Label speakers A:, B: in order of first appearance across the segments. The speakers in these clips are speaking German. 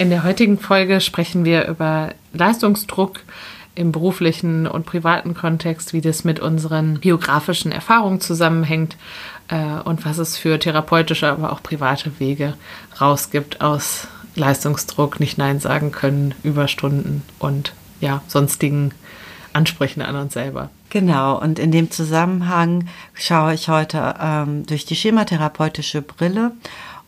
A: In der heutigen Folge sprechen wir über Leistungsdruck im beruflichen und privaten Kontext, wie das mit unseren biografischen Erfahrungen zusammenhängt äh, und was es für therapeutische, aber auch private Wege rausgibt aus Leistungsdruck, nicht Nein sagen können, Überstunden und ja, sonstigen Ansprüchen an uns selber.
B: Genau, und in dem Zusammenhang schaue ich heute ähm, durch die schematherapeutische Brille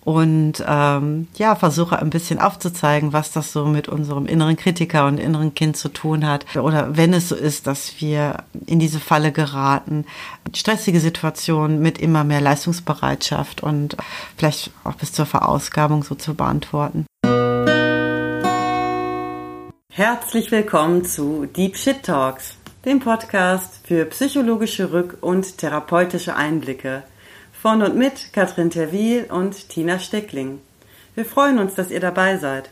B: und ähm, ja, versuche ein bisschen aufzuzeigen, was das so mit unserem inneren Kritiker und inneren Kind zu tun hat. Oder wenn es so ist, dass wir in diese Falle geraten, stressige Situationen mit immer mehr Leistungsbereitschaft und vielleicht auch bis zur Verausgabung so zu beantworten. Herzlich willkommen zu Deep Shit Talks, dem Podcast für psychologische Rück- und therapeutische Einblicke von und mit Katrin Terwil und Tina Steckling. Wir freuen uns, dass ihr dabei seid.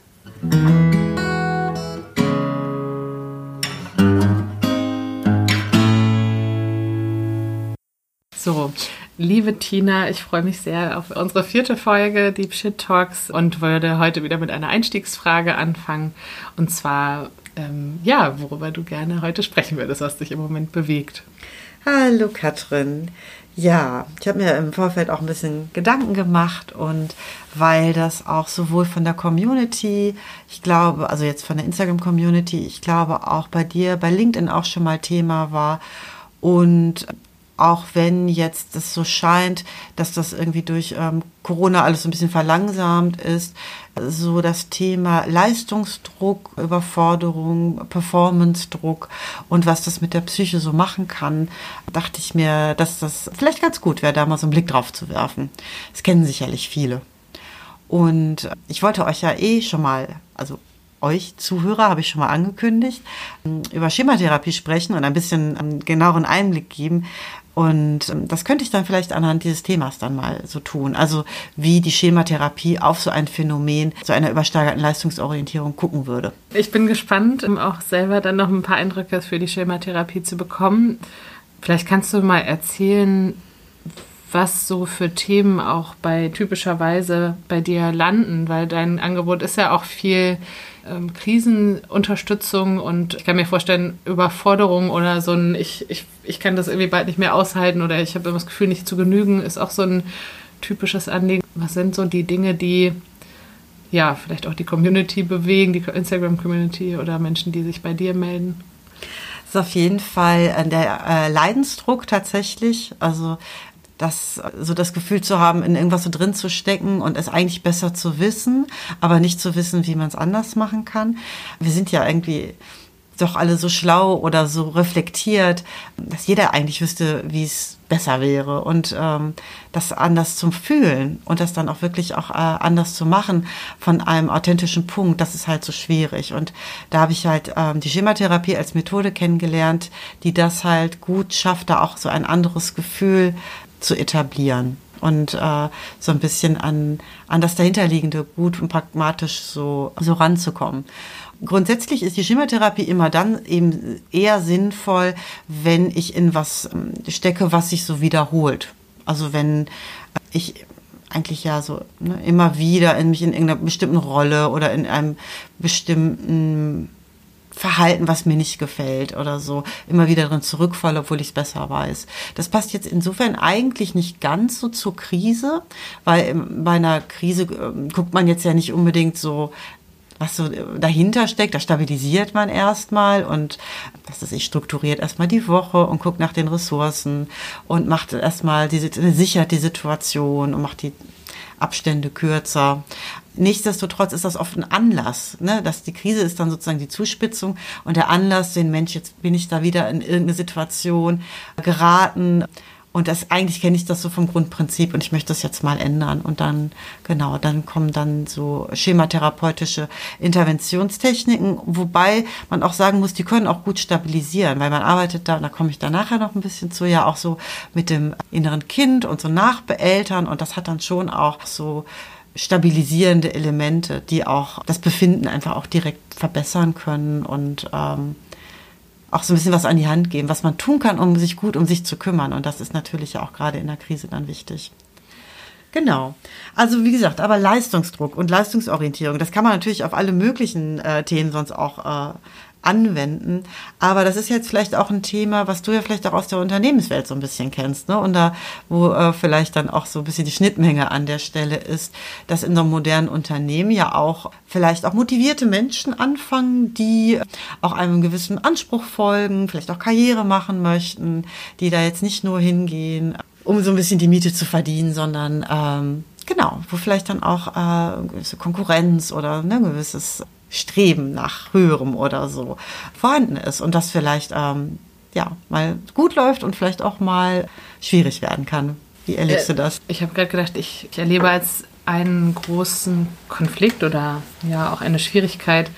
A: So, liebe Tina, ich freue mich sehr auf unsere vierte Folge Deep Shit Talks und würde heute wieder mit einer Einstiegsfrage anfangen. Und zwar, ähm, ja, worüber du gerne heute sprechen würdest, was dich im Moment bewegt.
B: Hallo Katrin. Ja, ich habe mir im Vorfeld auch ein bisschen Gedanken gemacht und weil das auch sowohl von der Community, ich glaube, also jetzt von der Instagram-Community, ich glaube auch bei dir, bei LinkedIn auch schon mal Thema war. Und auch wenn jetzt es so scheint, dass das irgendwie durch ähm, Corona alles so ein bisschen verlangsamt ist, so das Thema Leistungsdruck, Überforderung, Performance-Druck und was das mit der Psyche so machen kann, dachte ich mir, dass das vielleicht ganz gut wäre, da mal so einen Blick drauf zu werfen. Das kennen sicherlich viele. Und ich wollte euch ja eh schon mal, also euch Zuhörer, habe ich schon mal angekündigt, über Schematherapie sprechen und ein bisschen einen genaueren Einblick geben, und ähm, das könnte ich dann vielleicht anhand dieses Themas dann mal so tun. Also wie die Schematherapie auf so ein Phänomen, so einer übersteigerten Leistungsorientierung gucken würde.
A: Ich bin gespannt, um auch selber dann noch ein paar Eindrücke für die Schematherapie zu bekommen. Vielleicht kannst du mal erzählen, was so für Themen auch bei typischerweise bei dir landen, weil dein Angebot ist ja auch viel ähm, Krisenunterstützung und ich kann mir vorstellen, Überforderung oder so ein, ich, ich, ich kann das irgendwie bald nicht mehr aushalten oder ich habe immer das Gefühl, nicht zu genügen, ist auch so ein typisches Anliegen. Was sind so die Dinge, die ja vielleicht auch die Community bewegen, die Instagram-Community oder Menschen, die sich bei dir melden?
B: Das ist auf jeden Fall äh, der äh, Leidensdruck tatsächlich. Also das, so das Gefühl zu haben, in irgendwas so drin zu stecken und es eigentlich besser zu wissen, aber nicht zu wissen, wie man es anders machen kann. Wir sind ja irgendwie doch alle so schlau oder so reflektiert, dass jeder eigentlich wüsste, wie es besser wäre und ähm, das anders zum Fühlen und das dann auch wirklich auch äh, anders zu machen von einem authentischen Punkt, das ist halt so schwierig. Und da habe ich halt ähm, die Schematherapie als Methode kennengelernt, die das halt gut schafft, da auch so ein anderes Gefühl zu etablieren und äh, so ein bisschen an, an das dahinterliegende gut und pragmatisch so, so ranzukommen. Grundsätzlich ist die Schematherapie immer dann eben eher sinnvoll, wenn ich in was ähm, stecke, was sich so wiederholt. Also wenn ich eigentlich ja so ne, immer wieder in mich in irgendeiner bestimmten Rolle oder in einem bestimmten Verhalten, was mir nicht gefällt oder so, immer wieder drin zurückfalle, obwohl ich es besser weiß. Das passt jetzt insofern eigentlich nicht ganz so zur Krise, weil bei einer Krise äh, guckt man jetzt ja nicht unbedingt so was so dahinter steckt, da stabilisiert man erstmal und das ist, ich strukturiert erstmal die Woche und guckt nach den Ressourcen und macht erstmal diese, sichert die Situation und macht die Abstände kürzer. Nichtsdestotrotz ist das oft ein Anlass, ne? dass die Krise ist dann sozusagen die Zuspitzung und der Anlass, den Mensch, jetzt bin ich da wieder in irgendeine Situation geraten. Und das eigentlich kenne ich das so vom Grundprinzip und ich möchte das jetzt mal ändern. Und dann, genau, dann kommen dann so schematherapeutische Interventionstechniken, wobei man auch sagen muss, die können auch gut stabilisieren, weil man arbeitet da, und da komme ich da nachher noch ein bisschen zu, ja auch so mit dem inneren Kind und so Nachbeeltern. Und das hat dann schon auch so stabilisierende Elemente, die auch das Befinden einfach auch direkt verbessern können. Und ähm, auch so ein bisschen was an die Hand geben, was man tun kann, um sich gut um sich zu kümmern. Und das ist natürlich auch gerade in der Krise dann wichtig. Genau. Also wie gesagt, aber Leistungsdruck und Leistungsorientierung, das kann man natürlich auf alle möglichen äh, Themen sonst auch äh, anwenden. Aber das ist jetzt vielleicht auch ein Thema, was du ja vielleicht auch aus der Unternehmenswelt so ein bisschen kennst, ne? Und da, wo äh, vielleicht dann auch so ein bisschen die Schnittmenge an der Stelle ist, dass in so einem modernen Unternehmen ja auch vielleicht auch motivierte Menschen anfangen, die auch einem gewissen Anspruch folgen, vielleicht auch Karriere machen möchten, die da jetzt nicht nur hingehen, um so ein bisschen die Miete zu verdienen, sondern ähm, genau, wo vielleicht dann auch äh, gewisse Konkurrenz oder ne, gewisses Streben nach höherem oder so vorhanden ist und das vielleicht ähm, ja mal gut läuft und vielleicht auch mal schwierig werden kann. Wie erlebst äh, du das?
A: Ich habe gerade gedacht, ich, ich erlebe als einen großen Konflikt oder ja auch eine Schwierigkeit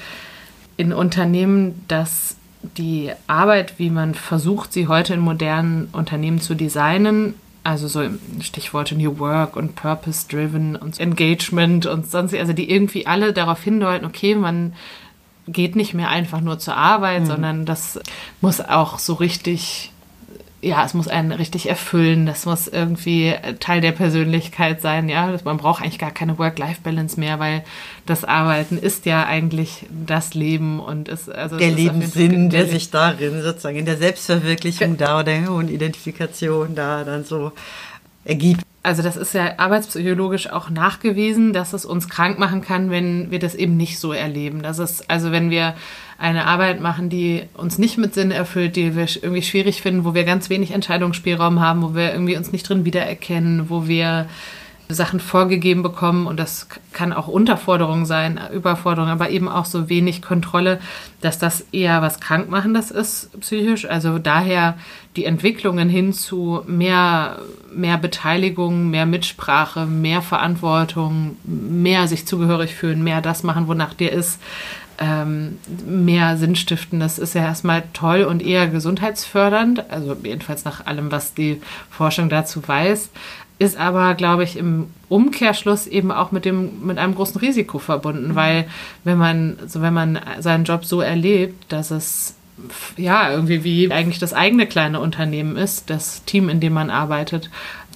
A: in Unternehmen, dass die Arbeit, wie man versucht, sie heute in modernen Unternehmen zu designen, also so Stichworte New Work und Purpose Driven und Engagement und sonst, also die irgendwie alle darauf hindeuten, okay, man geht nicht mehr einfach nur zur Arbeit, mhm. sondern das muss auch so richtig ja, es muss einen richtig erfüllen, das muss irgendwie Teil der Persönlichkeit sein, ja, man braucht eigentlich gar keine Work-Life-Balance mehr, weil das Arbeiten ist ja eigentlich das Leben und ist also
B: der Lebenssinn, der, der sich darin sozusagen in der Selbstverwirklichung da oder hohen Identifikation da dann so ergibt.
A: Also das ist ja arbeitspsychologisch auch nachgewiesen, dass es uns krank machen kann, wenn wir das eben nicht so erleben. Das ist also wenn wir eine Arbeit machen, die uns nicht mit Sinn erfüllt, die wir irgendwie schwierig finden, wo wir ganz wenig Entscheidungsspielraum haben, wo wir irgendwie uns nicht drin wiedererkennen, wo wir Sachen vorgegeben bekommen und das kann auch Unterforderung sein, Überforderung, aber eben auch so wenig Kontrolle, dass das eher was Krankmachendes ist psychisch. Also daher die Entwicklungen hin zu mehr, mehr Beteiligung, mehr Mitsprache, mehr Verantwortung, mehr sich zugehörig fühlen, mehr das machen, wonach dir ist, ähm, mehr Sinn stiften. Das ist ja erstmal toll und eher gesundheitsfördernd, also jedenfalls nach allem, was die Forschung dazu weiß, ist aber, glaube ich, im Umkehrschluss eben auch mit dem mit einem großen Risiko verbunden, mhm. weil wenn man so wenn man seinen Job so erlebt, dass es ja irgendwie wie eigentlich das eigene kleine Unternehmen ist, das Team, in dem man arbeitet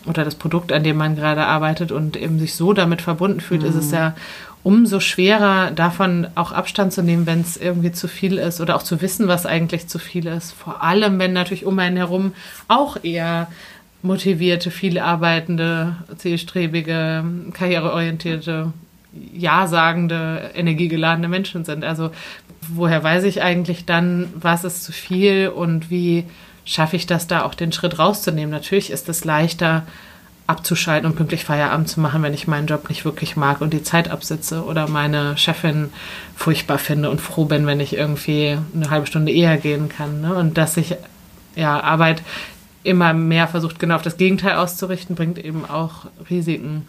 A: oder das Produkt, an dem man gerade arbeitet und eben sich so damit verbunden fühlt, mhm. ist es mhm. ja umso schwerer, davon auch Abstand zu nehmen, wenn es irgendwie zu viel ist oder auch zu wissen, was eigentlich zu viel ist. Vor allem, wenn natürlich um einen herum auch eher motivierte, viel arbeitende, zielstrebige, karriereorientierte, ja-sagende, energiegeladene Menschen sind. Also woher weiß ich eigentlich dann, was ist zu viel und wie schaffe ich das da auch den Schritt rauszunehmen? Natürlich ist es leichter, abzuschalten und pünktlich Feierabend zu machen, wenn ich meinen Job nicht wirklich mag und die Zeit absitze oder meine Chefin furchtbar finde und froh bin, wenn ich irgendwie eine halbe Stunde eher gehen kann. Ne? Und dass ich ja Arbeit immer mehr versucht, genau auf das Gegenteil auszurichten, bringt eben auch Risiken.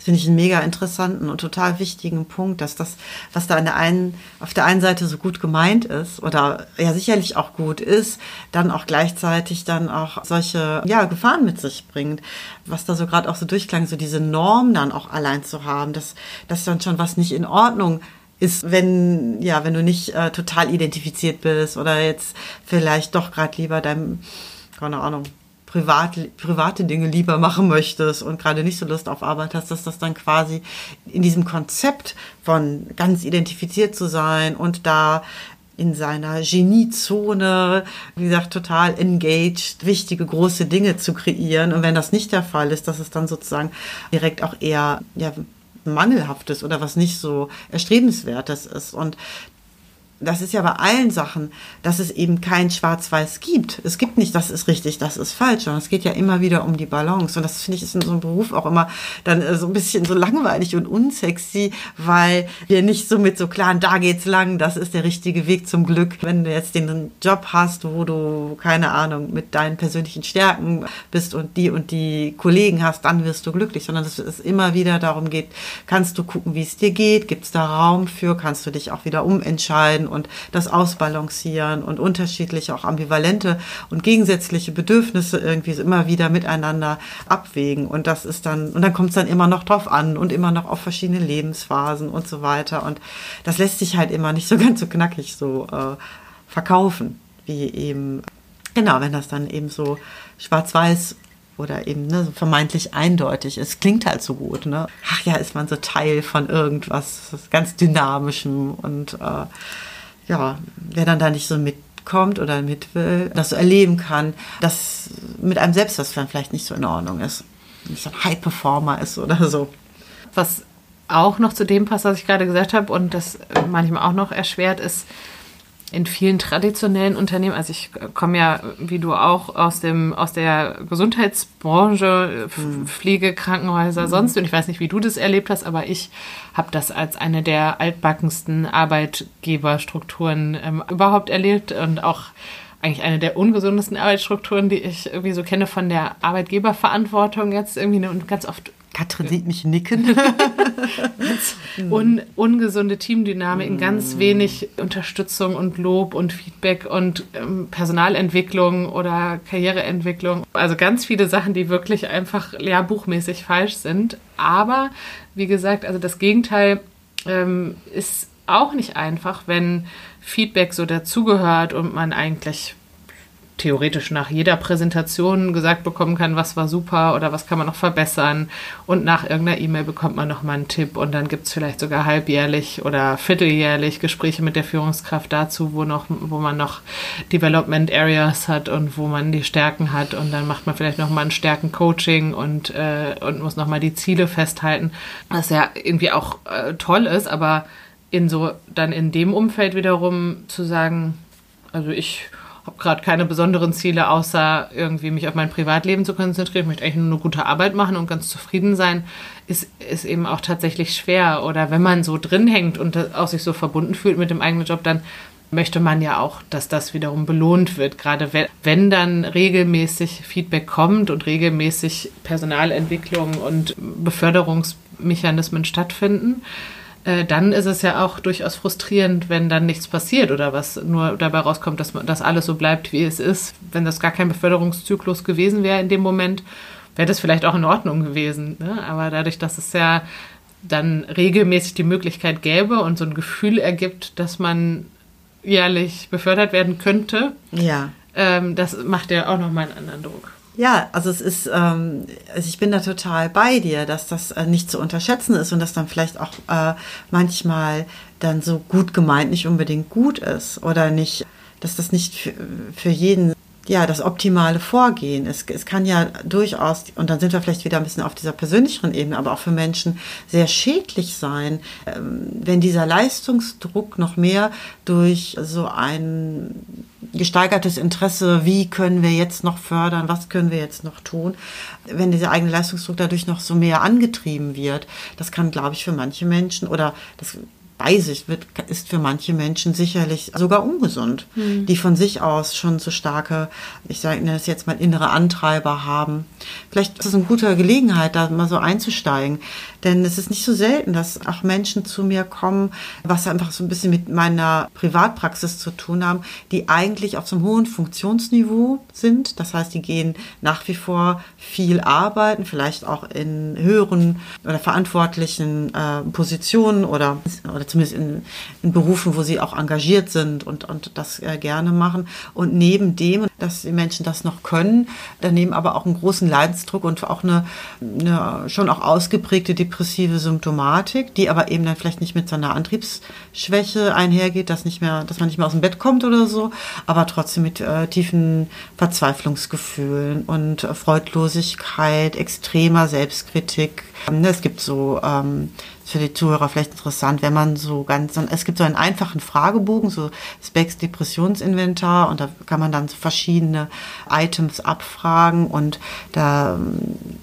B: Das finde ich einen mega interessanten und total wichtigen Punkt, dass das, was da an der einen, auf der einen Seite so gut gemeint ist oder ja sicherlich auch gut ist, dann auch gleichzeitig dann auch solche ja, Gefahren mit sich bringt. Was da so gerade auch so durchklang, so diese Norm dann auch allein zu haben, dass, dass dann schon was nicht in Ordnung ist, wenn, ja, wenn du nicht äh, total identifiziert bist oder jetzt vielleicht doch gerade lieber deinem, keine Ahnung, privat, private Dinge lieber machen möchtest und gerade nicht so Lust auf Arbeit hast, dass das dann quasi in diesem Konzept von ganz identifiziert zu sein und da in seiner Geniezone, wie gesagt, total engaged, wichtige große Dinge zu kreieren. Und wenn das nicht der Fall ist, dass es dann sozusagen direkt auch eher ja, mangelhaftes oder was nicht so erstrebenswertes ist. Und das ist ja bei allen Sachen, dass es eben kein Schwarz-Weiß gibt. Es gibt nicht, das ist richtig, das ist falsch, sondern es geht ja immer wieder um die Balance. Und das finde ich ist in so einem Beruf auch immer dann äh, so ein bisschen so langweilig und unsexy, weil wir nicht so mit so klaren, da geht's lang, das ist der richtige Weg zum Glück. Wenn du jetzt den Job hast, wo du, keine Ahnung, mit deinen persönlichen Stärken bist und die und die Kollegen hast, dann wirst du glücklich, sondern dass es immer wieder darum geht, kannst du gucken, wie es dir geht, gibt es da Raum für, kannst du dich auch wieder umentscheiden und das Ausbalancieren und unterschiedliche, auch ambivalente und gegensätzliche Bedürfnisse irgendwie immer wieder miteinander abwägen. Und das ist dann, und dann kommt es dann immer noch drauf an und immer noch auf verschiedene Lebensphasen und so weiter. Und das lässt sich halt immer nicht so ganz so knackig so äh, verkaufen, wie eben, genau, wenn das dann eben so schwarz-weiß oder eben ne, vermeintlich eindeutig. Es klingt halt so gut. Ne? Ach ja, ist man so Teil von irgendwas ganz Dynamischem und äh, ja, wer dann da nicht so mitkommt oder mit will, das so erleben kann, dass mit einem selbst das vielleicht nicht so in Ordnung ist. Nicht so ein High Performer ist oder so.
A: Was auch noch zu dem passt, was ich gerade gesagt habe und das manchmal auch noch erschwert ist, in vielen traditionellen Unternehmen, also ich komme ja, wie du auch, aus, dem, aus der Gesundheitsbranche, mhm. Pflege, Krankenhäuser, mhm. sonst, und ich weiß nicht, wie du das erlebt hast, aber ich habe das als eine der altbackensten Arbeitgeberstrukturen ähm, überhaupt erlebt und auch eigentlich eine der ungesundesten Arbeitsstrukturen, die ich irgendwie so kenne von der Arbeitgeberverantwortung jetzt irgendwie und ganz oft
B: Katrin sieht mich nicken.
A: Un, ungesunde Teamdynamik, ganz wenig Unterstützung und Lob und Feedback und ähm, Personalentwicklung oder Karriereentwicklung. Also ganz viele Sachen, die wirklich einfach lehrbuchmäßig falsch sind. Aber wie gesagt, also das Gegenteil ähm, ist auch nicht einfach, wenn Feedback so dazugehört und man eigentlich theoretisch nach jeder Präsentation gesagt bekommen kann, was war super oder was kann man noch verbessern. Und nach irgendeiner E-Mail bekommt man nochmal einen Tipp und dann gibt es vielleicht sogar halbjährlich oder vierteljährlich Gespräche mit der Führungskraft dazu, wo, noch, wo man noch Development Areas hat und wo man die Stärken hat. Und dann macht man vielleicht nochmal ein Stärken-Coaching und, äh, und muss nochmal die Ziele festhalten. Was ja irgendwie auch äh, toll ist, aber in so dann in dem Umfeld wiederum zu sagen, also ich habe gerade keine besonderen Ziele, außer irgendwie mich auf mein Privatleben zu konzentrieren. Ich möchte eigentlich nur eine gute Arbeit machen und ganz zufrieden sein, ist, ist eben auch tatsächlich schwer. Oder wenn man so drin hängt und auch sich so verbunden fühlt mit dem eigenen Job, dann möchte man ja auch, dass das wiederum belohnt wird. Gerade wenn, wenn dann regelmäßig Feedback kommt und regelmäßig Personalentwicklung und Beförderungsmechanismen stattfinden äh, dann ist es ja auch durchaus frustrierend, wenn dann nichts passiert oder was nur dabei rauskommt, dass, dass alles so bleibt, wie es ist. Wenn das gar kein Beförderungszyklus gewesen wäre in dem Moment, wäre das vielleicht auch in Ordnung gewesen. Ne? Aber dadurch, dass es ja dann regelmäßig die Möglichkeit gäbe und so ein Gefühl ergibt, dass man jährlich befördert werden könnte,
B: ja.
A: Ähm, das macht ja auch nochmal einen anderen Druck.
B: Ja, also es ist, ähm, also ich bin da total bei dir, dass das äh, nicht zu unterschätzen ist und dass dann vielleicht auch äh, manchmal dann so gut gemeint nicht unbedingt gut ist oder nicht, dass das nicht für, für jeden ja, das optimale Vorgehen. Es, es kann ja durchaus, und dann sind wir vielleicht wieder ein bisschen auf dieser persönlicheren Ebene, aber auch für Menschen sehr schädlich sein, ähm, wenn dieser Leistungsdruck noch mehr durch so ein gesteigertes Interesse, wie können wir jetzt noch fördern, was können wir jetzt noch tun, wenn dieser eigene Leistungsdruck dadurch noch so mehr angetrieben wird, das kann, glaube ich, für manche Menschen oder das bei sich wird, ist für manche Menschen sicherlich sogar ungesund, mhm. die von sich aus schon so starke, ich sage das jetzt mal, innere Antreiber haben. Vielleicht ist es eine gute Gelegenheit, da mal so einzusteigen. Denn es ist nicht so selten, dass auch Menschen zu mir kommen, was einfach so ein bisschen mit meiner Privatpraxis zu tun haben, die eigentlich auf so einem hohen Funktionsniveau sind. Das heißt, die gehen nach wie vor viel arbeiten, vielleicht auch in höheren oder verantwortlichen äh, Positionen oder, oder zumindest in, in, Berufen, wo sie auch engagiert sind und, und das äh, gerne machen. Und neben dem, dass die Menschen das noch können, daneben aber auch einen großen Leidensdruck und auch eine, eine schon auch ausgeprägte depressive Symptomatik, die aber eben dann vielleicht nicht mit so einer Antriebsschwäche einhergeht, dass nicht mehr, dass man nicht mehr aus dem Bett kommt oder so, aber trotzdem mit äh, tiefen Verzweiflungsgefühlen und äh, Freudlosigkeit, extremer Selbstkritik. Es gibt so ähm, für die Zuhörer vielleicht interessant, wenn man so ganz, es gibt so einen einfachen Fragebogen, so Specs Depressionsinventar und da kann man dann so verschiedene Items abfragen und da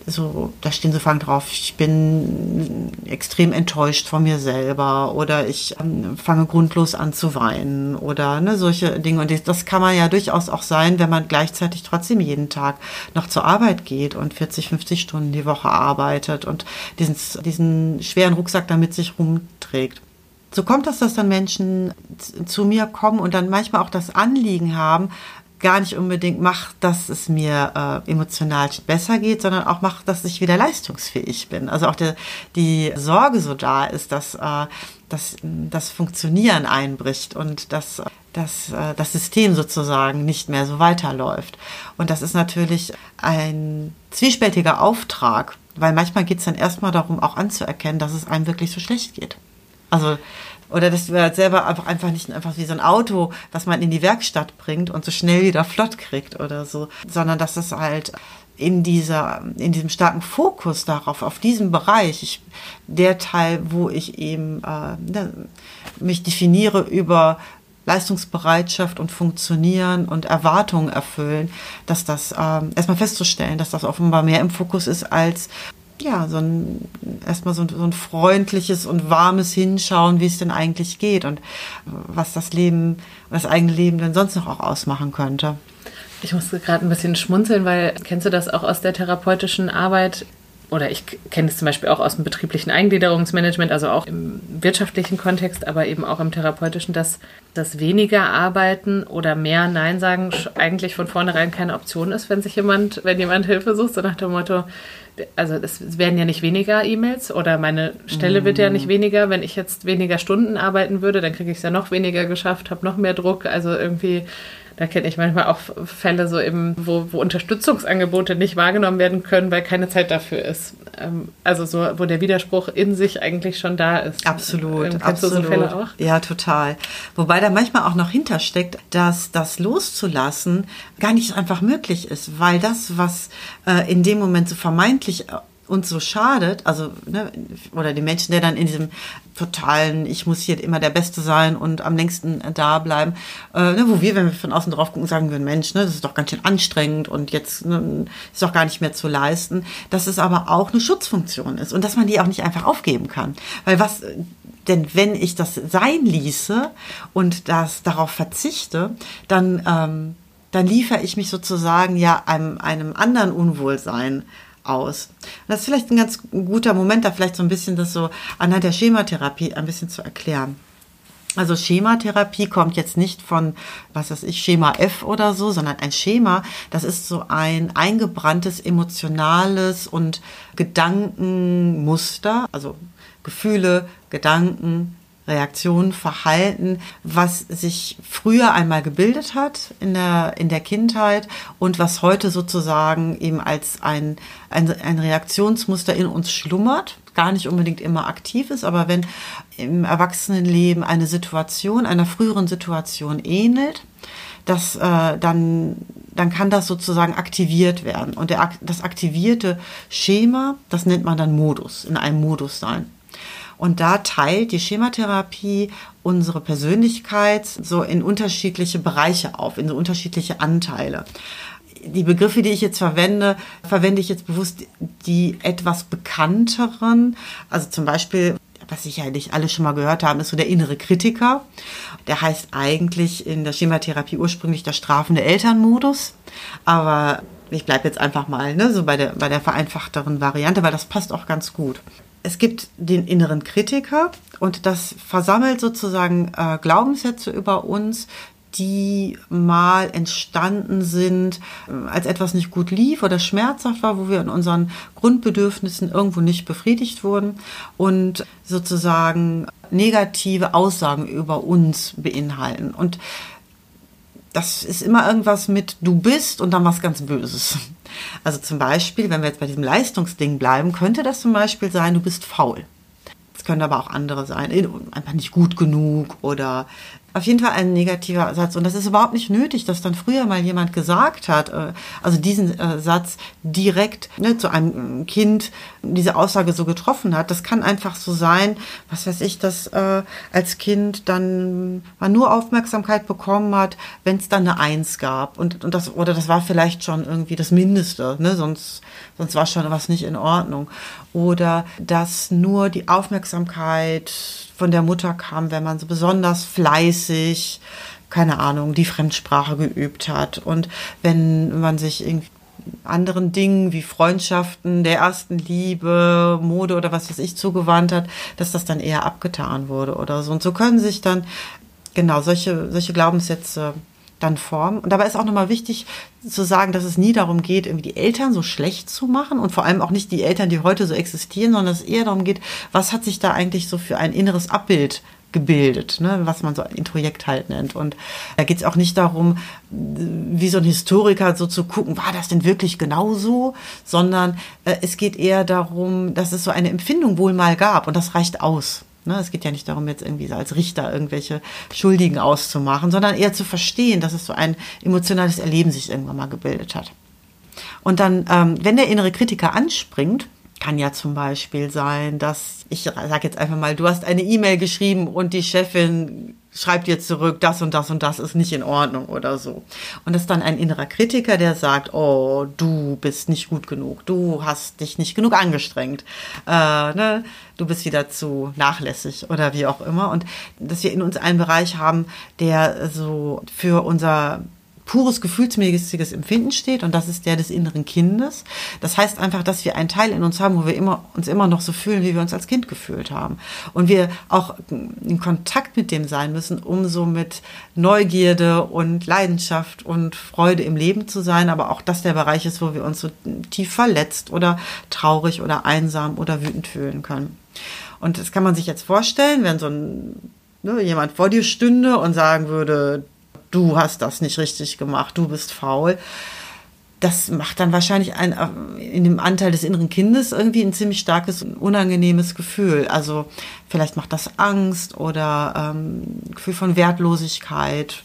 B: so, da stehen so Fragen drauf, ich bin extrem enttäuscht von mir selber oder ich ähm, fange grundlos an zu weinen oder ne, solche Dinge. Und das kann man ja durchaus auch sein, wenn man gleichzeitig trotzdem jeden Tag noch zur Arbeit geht und 40, 50 Stunden die Woche arbeitet und diesen, diesen schweren Rucksack Rucksack da mit sich rumträgt. So kommt es, dass dann Menschen zu mir kommen und dann manchmal auch das Anliegen haben, gar nicht unbedingt macht, dass es mir äh, emotional besser geht, sondern auch macht, dass ich wieder leistungsfähig bin. Also auch der, die Sorge so da ist, dass äh, dass das Funktionieren einbricht und dass, dass äh, das System sozusagen nicht mehr so weiterläuft. Und das ist natürlich ein zwiespältiger Auftrag, weil manchmal geht es dann erstmal darum, auch anzuerkennen, dass es einem wirklich so schlecht geht. Also oder dass halt selber einfach, einfach nicht einfach wie so ein Auto, was man in die Werkstatt bringt und so schnell wieder flott kriegt oder so, sondern dass es halt in dieser, in diesem starken Fokus darauf, auf diesem Bereich, ich, der Teil, wo ich eben äh, ne, mich definiere über Leistungsbereitschaft und Funktionieren und Erwartungen erfüllen, dass das ähm, erstmal festzustellen, dass das offenbar mehr im Fokus ist als ja, so ein, erstmal so ein, so ein freundliches und warmes Hinschauen, wie es denn eigentlich geht und was das Leben, das eigene Leben denn sonst noch auch ausmachen könnte.
A: Ich musste gerade ein bisschen schmunzeln, weil kennst du das auch aus der therapeutischen Arbeit? Oder ich kenne es zum Beispiel auch aus dem betrieblichen Eingliederungsmanagement, also auch im wirtschaftlichen Kontext, aber eben auch im therapeutischen, dass das weniger arbeiten oder mehr Nein sagen eigentlich von vornherein keine Option ist, wenn sich jemand, wenn jemand Hilfe sucht, so nach dem Motto, also es werden ja nicht weniger E-Mails oder meine Stelle wird ja nicht mhm. weniger. Wenn ich jetzt weniger Stunden arbeiten würde, dann kriege ich es ja noch weniger geschafft, habe noch mehr Druck. Also irgendwie da kenne ich manchmal auch Fälle so eben, wo, wo Unterstützungsangebote nicht wahrgenommen werden können, weil keine Zeit dafür ist. Ähm, also so, wo der Widerspruch in sich eigentlich schon da ist.
B: Absolut, ähm, Kennst absolut. Du so Fälle auch? Ja, total. Wobei da manchmal auch noch hintersteckt, dass das loszulassen gar nicht einfach möglich ist, weil das, was äh, in dem Moment so vermeintlich uns so schadet, also ne, oder die Menschen, der dann in diesem totalen, ich muss hier immer der Beste sein und am längsten da bleiben, äh, ne, wo wir, wenn wir von außen drauf gucken, sagen würden, Mensch, ne, das ist doch ganz schön anstrengend und jetzt ne, ist doch gar nicht mehr zu leisten, dass es aber auch eine Schutzfunktion ist und dass man die auch nicht einfach aufgeben kann, weil was denn wenn ich das sein ließe und das darauf verzichte, dann ähm, dann liefere ich mich sozusagen ja einem, einem anderen Unwohlsein aus. Das ist vielleicht ein ganz guter Moment, da vielleicht so ein bisschen das so anhand der Schematherapie ein bisschen zu erklären. Also Schematherapie kommt jetzt nicht von, was weiß ich, Schema F oder so, sondern ein Schema, das ist so ein eingebranntes emotionales und Gedankenmuster, also Gefühle, Gedanken, Reaktion, Verhalten, was sich früher einmal gebildet hat in der, in der Kindheit und was heute sozusagen eben als ein, ein, ein Reaktionsmuster in uns schlummert, gar nicht unbedingt immer aktiv ist, aber wenn im Erwachsenenleben eine Situation, einer früheren Situation ähnelt, das, äh, dann, dann kann das sozusagen aktiviert werden. Und der, das aktivierte Schema, das nennt man dann Modus, in einem Modus sein. Und da teilt die Schematherapie unsere Persönlichkeit so in unterschiedliche Bereiche auf, in so unterschiedliche Anteile. Die Begriffe, die ich jetzt verwende, verwende ich jetzt bewusst die etwas bekannteren. Also zum Beispiel, was sicherlich alle schon mal gehört haben, ist so der innere Kritiker. Der heißt eigentlich in der Schematherapie ursprünglich der strafende Elternmodus. Aber ich bleibe jetzt einfach mal ne, so bei der, bei der vereinfachteren Variante, weil das passt auch ganz gut es gibt den inneren Kritiker und das versammelt sozusagen äh, Glaubenssätze über uns, die mal entstanden sind, äh, als etwas nicht gut lief oder schmerzhaft war, wo wir in unseren Grundbedürfnissen irgendwo nicht befriedigt wurden und sozusagen negative Aussagen über uns beinhalten. Und das ist immer irgendwas mit du bist und dann was ganz Böses. Also zum Beispiel, wenn wir jetzt bei diesem Leistungsding bleiben, könnte das zum Beispiel sein, du bist faul. Es können aber auch andere sein, einfach nicht gut genug oder auf jeden Fall ein negativer Satz. Und das ist überhaupt nicht nötig, dass dann früher mal jemand gesagt hat, äh, also diesen äh, Satz direkt ne, zu einem Kind diese Aussage so getroffen hat. Das kann einfach so sein, was weiß ich, dass äh, als Kind dann man nur Aufmerksamkeit bekommen hat, wenn es dann eine Eins gab. Und, und das, oder das war vielleicht schon irgendwie das Mindeste, ne? sonst, sonst war schon was nicht in Ordnung. Oder dass nur die Aufmerksamkeit von der Mutter kam, wenn man so besonders fleißig, keine Ahnung, die Fremdsprache geübt hat und wenn man sich irgendwie anderen Dingen wie Freundschaften, der ersten Liebe, Mode oder was weiß ich zugewandt hat, dass das dann eher abgetan wurde oder so. Und so können sich dann genau solche, solche Glaubenssätze dann formen. Und dabei ist auch nochmal wichtig zu sagen, dass es nie darum geht, irgendwie die Eltern so schlecht zu machen und vor allem auch nicht die Eltern, die heute so existieren, sondern es eher darum geht, was hat sich da eigentlich so für ein inneres Abbild gebildet, ne, was man so ein Introjekt halt nennt. Und da geht es auch nicht darum, wie so ein Historiker so zu gucken, war das denn wirklich genauso, sondern äh, es geht eher darum, dass es so eine Empfindung wohl mal gab und das reicht aus. Ne? Es geht ja nicht darum, jetzt irgendwie als Richter irgendwelche Schuldigen auszumachen, sondern eher zu verstehen, dass es so ein emotionales Erleben sich irgendwann mal gebildet hat. Und dann, ähm, wenn der innere Kritiker anspringt, kann ja zum Beispiel sein, dass ich sage jetzt einfach mal, du hast eine E-Mail geschrieben und die Chefin schreibt dir zurück, das und das und das ist nicht in Ordnung oder so. Und das ist dann ein innerer Kritiker, der sagt, oh, du bist nicht gut genug, du hast dich nicht genug angestrengt, äh, ne? du bist wieder zu nachlässig oder wie auch immer. Und dass wir in uns einen Bereich haben, der so für unser pures gefühlsmäßiges Empfinden steht und das ist der des inneren Kindes. Das heißt einfach, dass wir einen Teil in uns haben, wo wir immer, uns immer noch so fühlen, wie wir uns als Kind gefühlt haben. Und wir auch in Kontakt mit dem sein müssen, um so mit Neugierde und Leidenschaft und Freude im Leben zu sein, aber auch das der Bereich ist, wo wir uns so tief verletzt oder traurig oder einsam oder wütend fühlen können. Und das kann man sich jetzt vorstellen, wenn so ein ne, jemand vor dir stünde und sagen würde, du hast das nicht richtig gemacht, du bist faul. Das macht dann wahrscheinlich ein, in dem Anteil des inneren Kindes irgendwie ein ziemlich starkes, unangenehmes Gefühl. Also vielleicht macht das Angst oder ähm, Gefühl von Wertlosigkeit.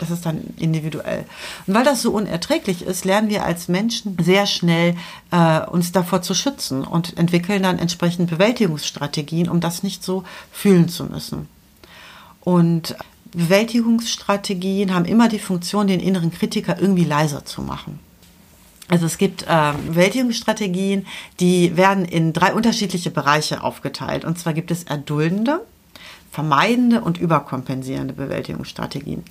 B: Das ist dann individuell. Und weil das so unerträglich ist, lernen wir als Menschen sehr schnell äh, uns davor zu schützen und entwickeln dann entsprechend Bewältigungsstrategien, um das nicht so fühlen zu müssen. Und Bewältigungsstrategien haben immer die Funktion, den inneren Kritiker irgendwie leiser zu machen. Also es gibt äh, Bewältigungsstrategien, die werden in drei unterschiedliche Bereiche aufgeteilt. Und zwar gibt es erduldende, vermeidende und überkompensierende Bewältigungsstrategien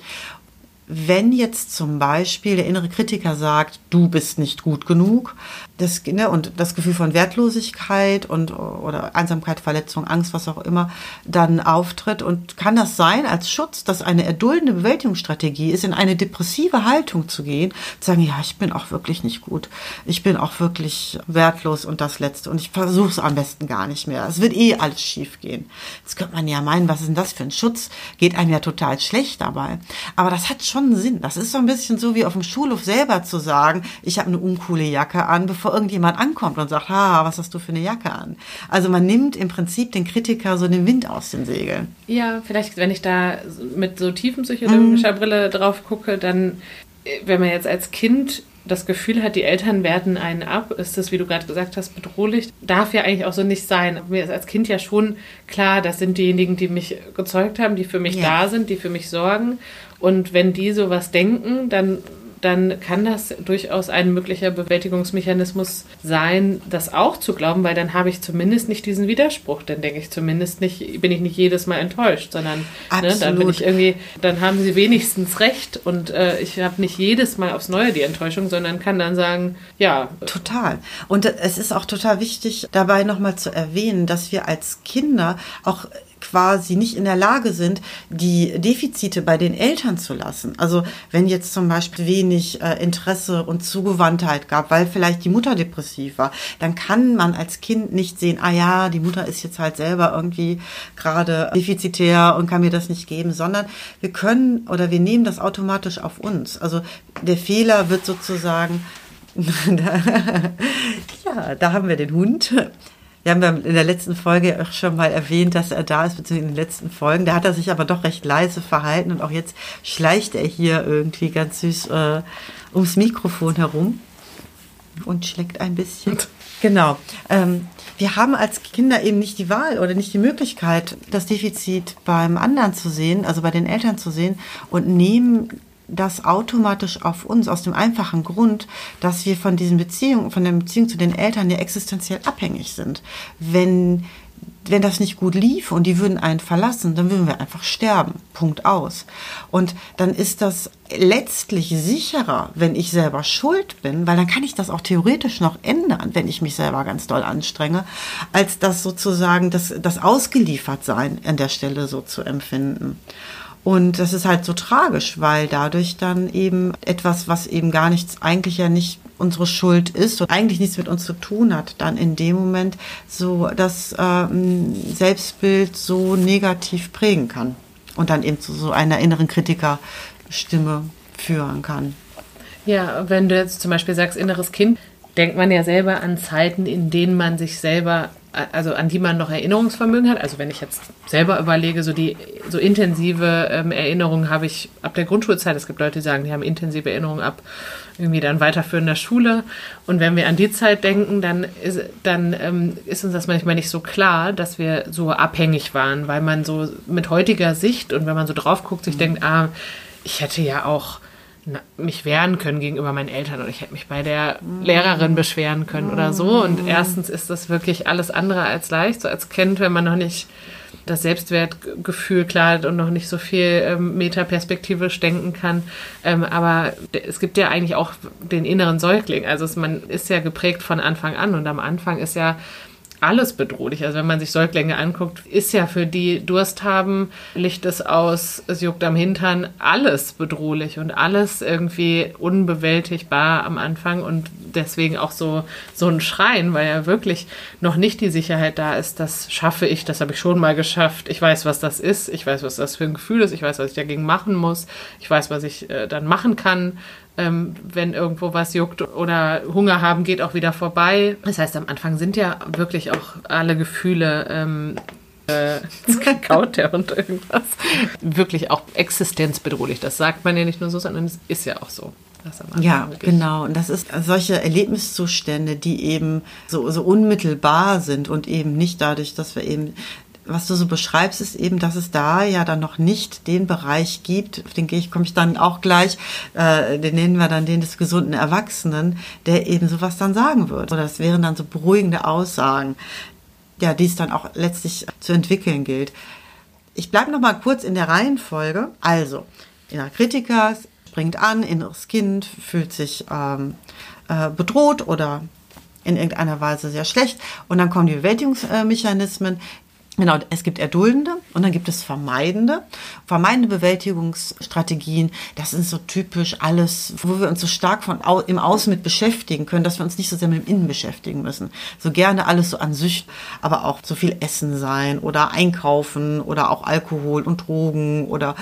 B: wenn jetzt zum Beispiel der innere Kritiker sagt, du bist nicht gut genug, das, ne, und das Gefühl von Wertlosigkeit und oder Einsamkeit, Verletzung, Angst, was auch immer, dann auftritt und kann das sein als Schutz, dass eine erduldende Bewältigungsstrategie ist, in eine depressive Haltung zu gehen, zu sagen, ja, ich bin auch wirklich nicht gut, ich bin auch wirklich wertlos und das Letzte und ich versuche es am besten gar nicht mehr. Es wird eh alles schief gehen. Jetzt könnte man ja meinen, was ist denn das für ein Schutz? Geht einem ja total schlecht dabei. Aber das hat schon Sinn. Das ist so ein bisschen so wie auf dem Schulhof selber zu sagen, ich habe eine uncoole Jacke an, bevor irgendjemand ankommt und sagt, ha, was hast du für eine Jacke an? Also man nimmt im Prinzip den Kritiker so den Wind aus den Segeln.
A: Ja, vielleicht, wenn ich da mit so tiefenpsychologischer mhm. Brille drauf gucke, dann, äh, wenn man jetzt als Kind das Gefühl hat, die Eltern werten einen ab, ist das, wie du gerade gesagt hast, bedrohlich. Darf ja eigentlich auch so nicht sein. Mir ist als Kind ja schon klar, das sind diejenigen, die mich gezeugt haben, die für mich ja. da sind, die für mich sorgen. Und wenn die sowas denken, dann dann kann das durchaus ein möglicher Bewältigungsmechanismus sein, das auch zu glauben, weil dann habe ich zumindest nicht diesen Widerspruch. Dann denke ich zumindest nicht, bin ich nicht jedes Mal enttäuscht, sondern ne, dann bin ich irgendwie, dann haben sie wenigstens recht und äh, ich habe nicht jedes Mal aufs Neue die Enttäuschung, sondern kann dann sagen, ja.
B: Total. Und es ist auch total wichtig, dabei nochmal zu erwähnen, dass wir als Kinder auch quasi nicht in der Lage sind, die Defizite bei den Eltern zu lassen. Also wenn jetzt zum Beispiel wenig äh, Interesse und Zugewandtheit gab, weil vielleicht die Mutter depressiv war, dann kann man als Kind nicht sehen, ah ja, die Mutter ist jetzt halt selber irgendwie gerade defizitär und kann mir das nicht geben, sondern wir können oder wir nehmen das automatisch auf uns. Also der Fehler wird sozusagen ja, da haben wir den Hund. Wir haben in der letzten Folge auch schon mal erwähnt, dass er da ist, beziehungsweise in den letzten Folgen. Da hat er sich aber doch recht leise verhalten und auch jetzt schleicht er hier irgendwie ganz süß äh, ums Mikrofon herum und schlägt ein bisschen. Genau. Ähm, wir haben als Kinder eben nicht die Wahl oder nicht die Möglichkeit, das Defizit beim anderen zu sehen, also bei den Eltern zu sehen und nehmen das automatisch auf uns aus dem einfachen Grund, dass wir von diesen Beziehungen, von der Beziehung zu den Eltern ja existenziell abhängig sind. Wenn wenn das nicht gut lief und die würden einen verlassen, dann würden wir einfach sterben. Punkt aus. Und dann ist das letztlich sicherer, wenn ich selber schuld bin, weil dann kann ich das auch theoretisch noch ändern, wenn ich mich selber ganz doll anstrenge, als das sozusagen das, das Ausgeliefertsein an der Stelle so zu empfinden. Und das ist halt so tragisch, weil dadurch dann eben etwas, was eben gar nichts, eigentlich ja nicht unsere Schuld ist und eigentlich nichts mit uns zu tun hat, dann in dem Moment so das ähm, Selbstbild so negativ prägen kann und dann eben zu so einer inneren Kritikerstimme führen kann.
A: Ja, wenn du jetzt zum Beispiel sagst, inneres Kind, denkt man ja selber an Zeiten, in denen man sich selber also an die man noch Erinnerungsvermögen hat. Also wenn ich jetzt selber überlege, so die so intensive ähm, Erinnerungen habe ich ab der Grundschulzeit. Es gibt Leute, die sagen, die haben intensive Erinnerungen ab irgendwie dann weiterführender Schule. Und wenn wir an die Zeit denken, dann ist, dann ähm, ist uns das manchmal nicht so klar, dass wir so abhängig waren, weil man so mit heutiger Sicht und wenn man so drauf guckt, sich mhm. denkt, ah, ich hätte ja auch mich wehren können gegenüber meinen Eltern oder ich hätte mich bei der Lehrerin beschweren können oder so. Und erstens ist das wirklich alles andere als leicht, so als Kind, wenn man noch nicht das Selbstwertgefühl klar hat und noch nicht so viel ähm, metaperspektivisch denken kann. Ähm, aber es gibt ja eigentlich auch den inneren Säugling. Also es, man ist ja geprägt von Anfang an und am Anfang ist ja alles bedrohlich. Also wenn man sich Säuglinge anguckt, ist ja für die Durst haben, Licht ist aus, es juckt am Hintern, alles bedrohlich und alles irgendwie unbewältigbar am Anfang und deswegen auch so, so ein Schreien, weil ja wirklich noch nicht die Sicherheit da ist, das schaffe ich, das habe ich schon mal geschafft, ich weiß, was das ist, ich weiß, was das für ein Gefühl ist, ich weiß, was ich dagegen machen muss, ich weiß, was ich äh, dann machen kann ähm, wenn irgendwo was juckt oder Hunger haben, geht auch wieder vorbei. Das heißt, am Anfang sind ja wirklich auch alle Gefühle ähm, äh, kaut der und irgendwas. Wirklich auch existenzbedrohlich. Das sagt man ja nicht nur so, sondern es ist ja auch so.
B: Ja, genau. Und das ist solche Erlebniszustände, die eben so, so unmittelbar sind und eben nicht dadurch, dass wir eben was du so beschreibst, ist eben, dass es da ja dann noch nicht den Bereich gibt, auf den komme ich dann auch gleich, äh, den nennen wir dann den des gesunden Erwachsenen, der eben sowas dann sagen wird. Oder das wären dann so beruhigende Aussagen, ja, die es dann auch letztlich zu entwickeln gilt. Ich bleibe noch mal kurz in der Reihenfolge. Also, innerer Kritiker springt an, inneres Kind fühlt sich ähm, äh, bedroht oder in irgendeiner Weise sehr schlecht. Und dann kommen die Bewältigungsmechanismen, Genau, es gibt erduldende und dann gibt es vermeidende. Vermeidende Bewältigungsstrategien, das sind so typisch alles, wo wir uns so stark von im Außen mit beschäftigen können, dass wir uns nicht so sehr mit dem Innen beschäftigen müssen. So gerne alles so an Sücht, aber auch so viel Essen sein oder einkaufen oder auch Alkohol und Drogen oder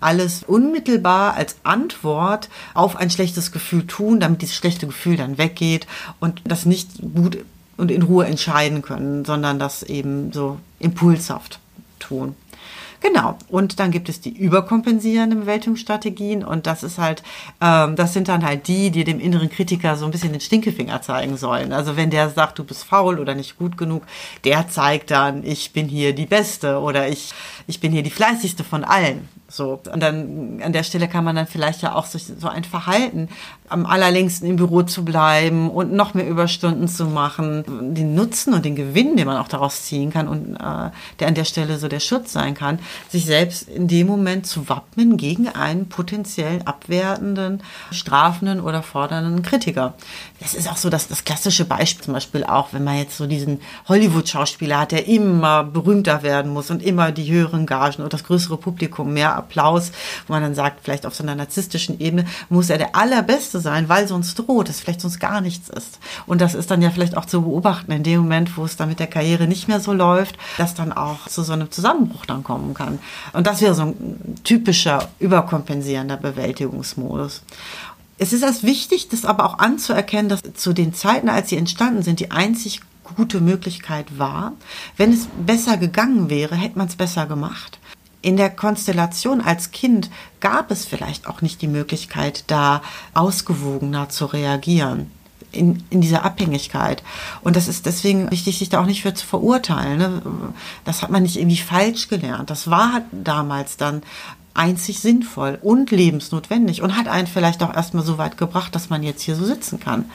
B: alles unmittelbar als Antwort auf ein schlechtes Gefühl tun, damit dieses schlechte Gefühl dann weggeht und das nicht gut und in Ruhe entscheiden können, sondern das eben so impulshaft tun. Genau. Und dann gibt es die überkompensierenden Bewältigungsstrategien und das ist halt, ähm, das sind dann halt die, die dem inneren Kritiker so ein bisschen den Stinkefinger zeigen sollen. Also wenn der sagt, du bist faul oder nicht gut genug, der zeigt dann, ich bin hier die Beste oder ich, ich bin hier die fleißigste von allen. So. Und dann an der Stelle kann man dann vielleicht ja auch so, so ein Verhalten, am allerlängsten im Büro zu bleiben und noch mehr Überstunden zu machen, den Nutzen und den Gewinn, den man auch daraus ziehen kann und äh, der an der Stelle so der Schutz sein kann, sich selbst in dem Moment zu wappnen gegen einen potenziellen abwertenden, strafenden oder fordernden Kritiker. Das ist auch so das, das klassische Beispiel zum Beispiel auch, wenn man jetzt so diesen Hollywood-Schauspieler hat, der immer berühmter werden muss und immer die höheren Gagen und das größere Publikum mehr Applaus, wo man dann sagt, vielleicht auf so einer narzisstischen Ebene muss er der Allerbeste sein, weil sonst droht es, vielleicht sonst gar nichts ist. Und das ist dann ja vielleicht auch zu beobachten in dem Moment, wo es dann mit der Karriere nicht mehr so läuft, dass dann auch zu so einem Zusammenbruch dann kommen kann. Und das wäre so ein typischer überkompensierender Bewältigungsmodus. Es ist erst wichtig, das aber auch anzuerkennen, dass zu den Zeiten, als sie entstanden sind, die einzig gute Möglichkeit war. Wenn es besser gegangen wäre, hätte man es besser gemacht in der Konstellation als Kind gab es vielleicht auch nicht die Möglichkeit, da ausgewogener zu reagieren. In, in dieser Abhängigkeit. Und das ist deswegen wichtig, sich da auch nicht für zu verurteilen. Ne? Das hat man nicht irgendwie falsch gelernt. Das war damals dann einzig sinnvoll und lebensnotwendig und hat einen vielleicht auch erstmal so weit gebracht, dass man jetzt hier so sitzen kann.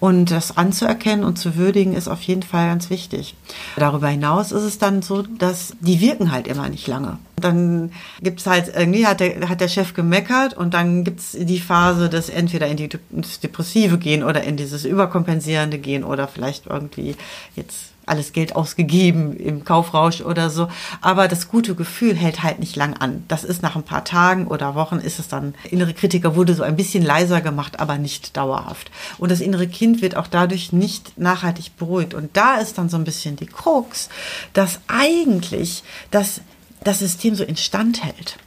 B: Und das anzuerkennen und zu würdigen ist auf jeden Fall ganz wichtig. Darüber hinaus ist es dann so, dass die wirken halt immer nicht lange. Dann gibt's halt, irgendwie hat der, hat der Chef gemeckert und dann gibt's die Phase des entweder in die, Depressive gehen oder in dieses Überkompensierende gehen oder vielleicht irgendwie jetzt alles Geld ausgegeben im Kaufrausch oder so. Aber das gute Gefühl hält halt nicht lang an. Das ist nach ein paar Tagen oder Wochen ist es dann, innere Kritiker wurde so ein bisschen leiser gemacht, aber nicht dauerhaft. Und das innere Kind wird auch dadurch nicht nachhaltig beruhigt. Und da ist dann so ein bisschen die Krux, dass eigentlich das, das System so instand hält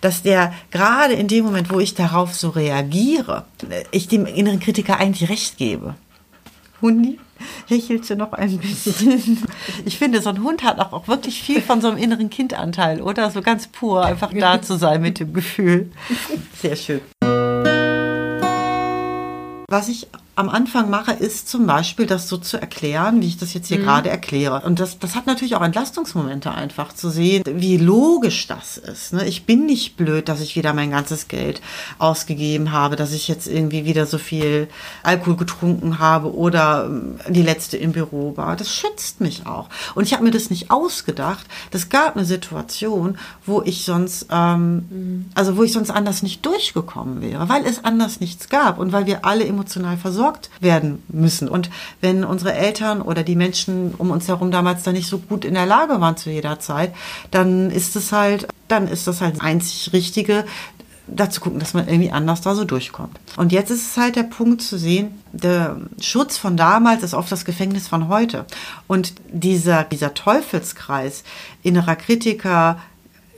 B: dass der gerade in dem Moment, wo ich darauf so reagiere, ich dem inneren Kritiker eigentlich recht gebe. Hundi? Hechelst du noch ein bisschen. Ich finde, so ein Hund hat auch, auch wirklich viel von so einem inneren Kindanteil, oder? So ganz pur, einfach da zu sein mit dem Gefühl. Sehr schön. Was ich am Anfang mache, ist zum Beispiel das so zu erklären, wie ich das jetzt hier mhm. gerade erkläre. Und das, das hat natürlich auch Entlastungsmomente einfach zu sehen, wie logisch das ist. Ne? Ich bin nicht blöd, dass ich wieder mein ganzes Geld ausgegeben habe, dass ich jetzt irgendwie wieder so viel Alkohol getrunken habe oder ähm, die letzte im Büro war. Das schützt mich auch. Und ich habe mir das nicht ausgedacht. Das gab eine Situation, wo ich sonst, ähm, mhm. also wo ich sonst anders nicht durchgekommen wäre, weil es anders nichts gab und weil wir alle emotional versorgt versorgt werden müssen. Und wenn unsere Eltern oder die Menschen um uns herum damals da nicht so gut in der Lage waren zu jeder Zeit, dann ist es halt, dann ist das halt einzig Richtige, da zu gucken, dass man irgendwie anders da so durchkommt. Und jetzt ist es halt der Punkt zu sehen, der Schutz von damals ist oft das Gefängnis von heute. Und dieser, dieser Teufelskreis innerer Kritiker,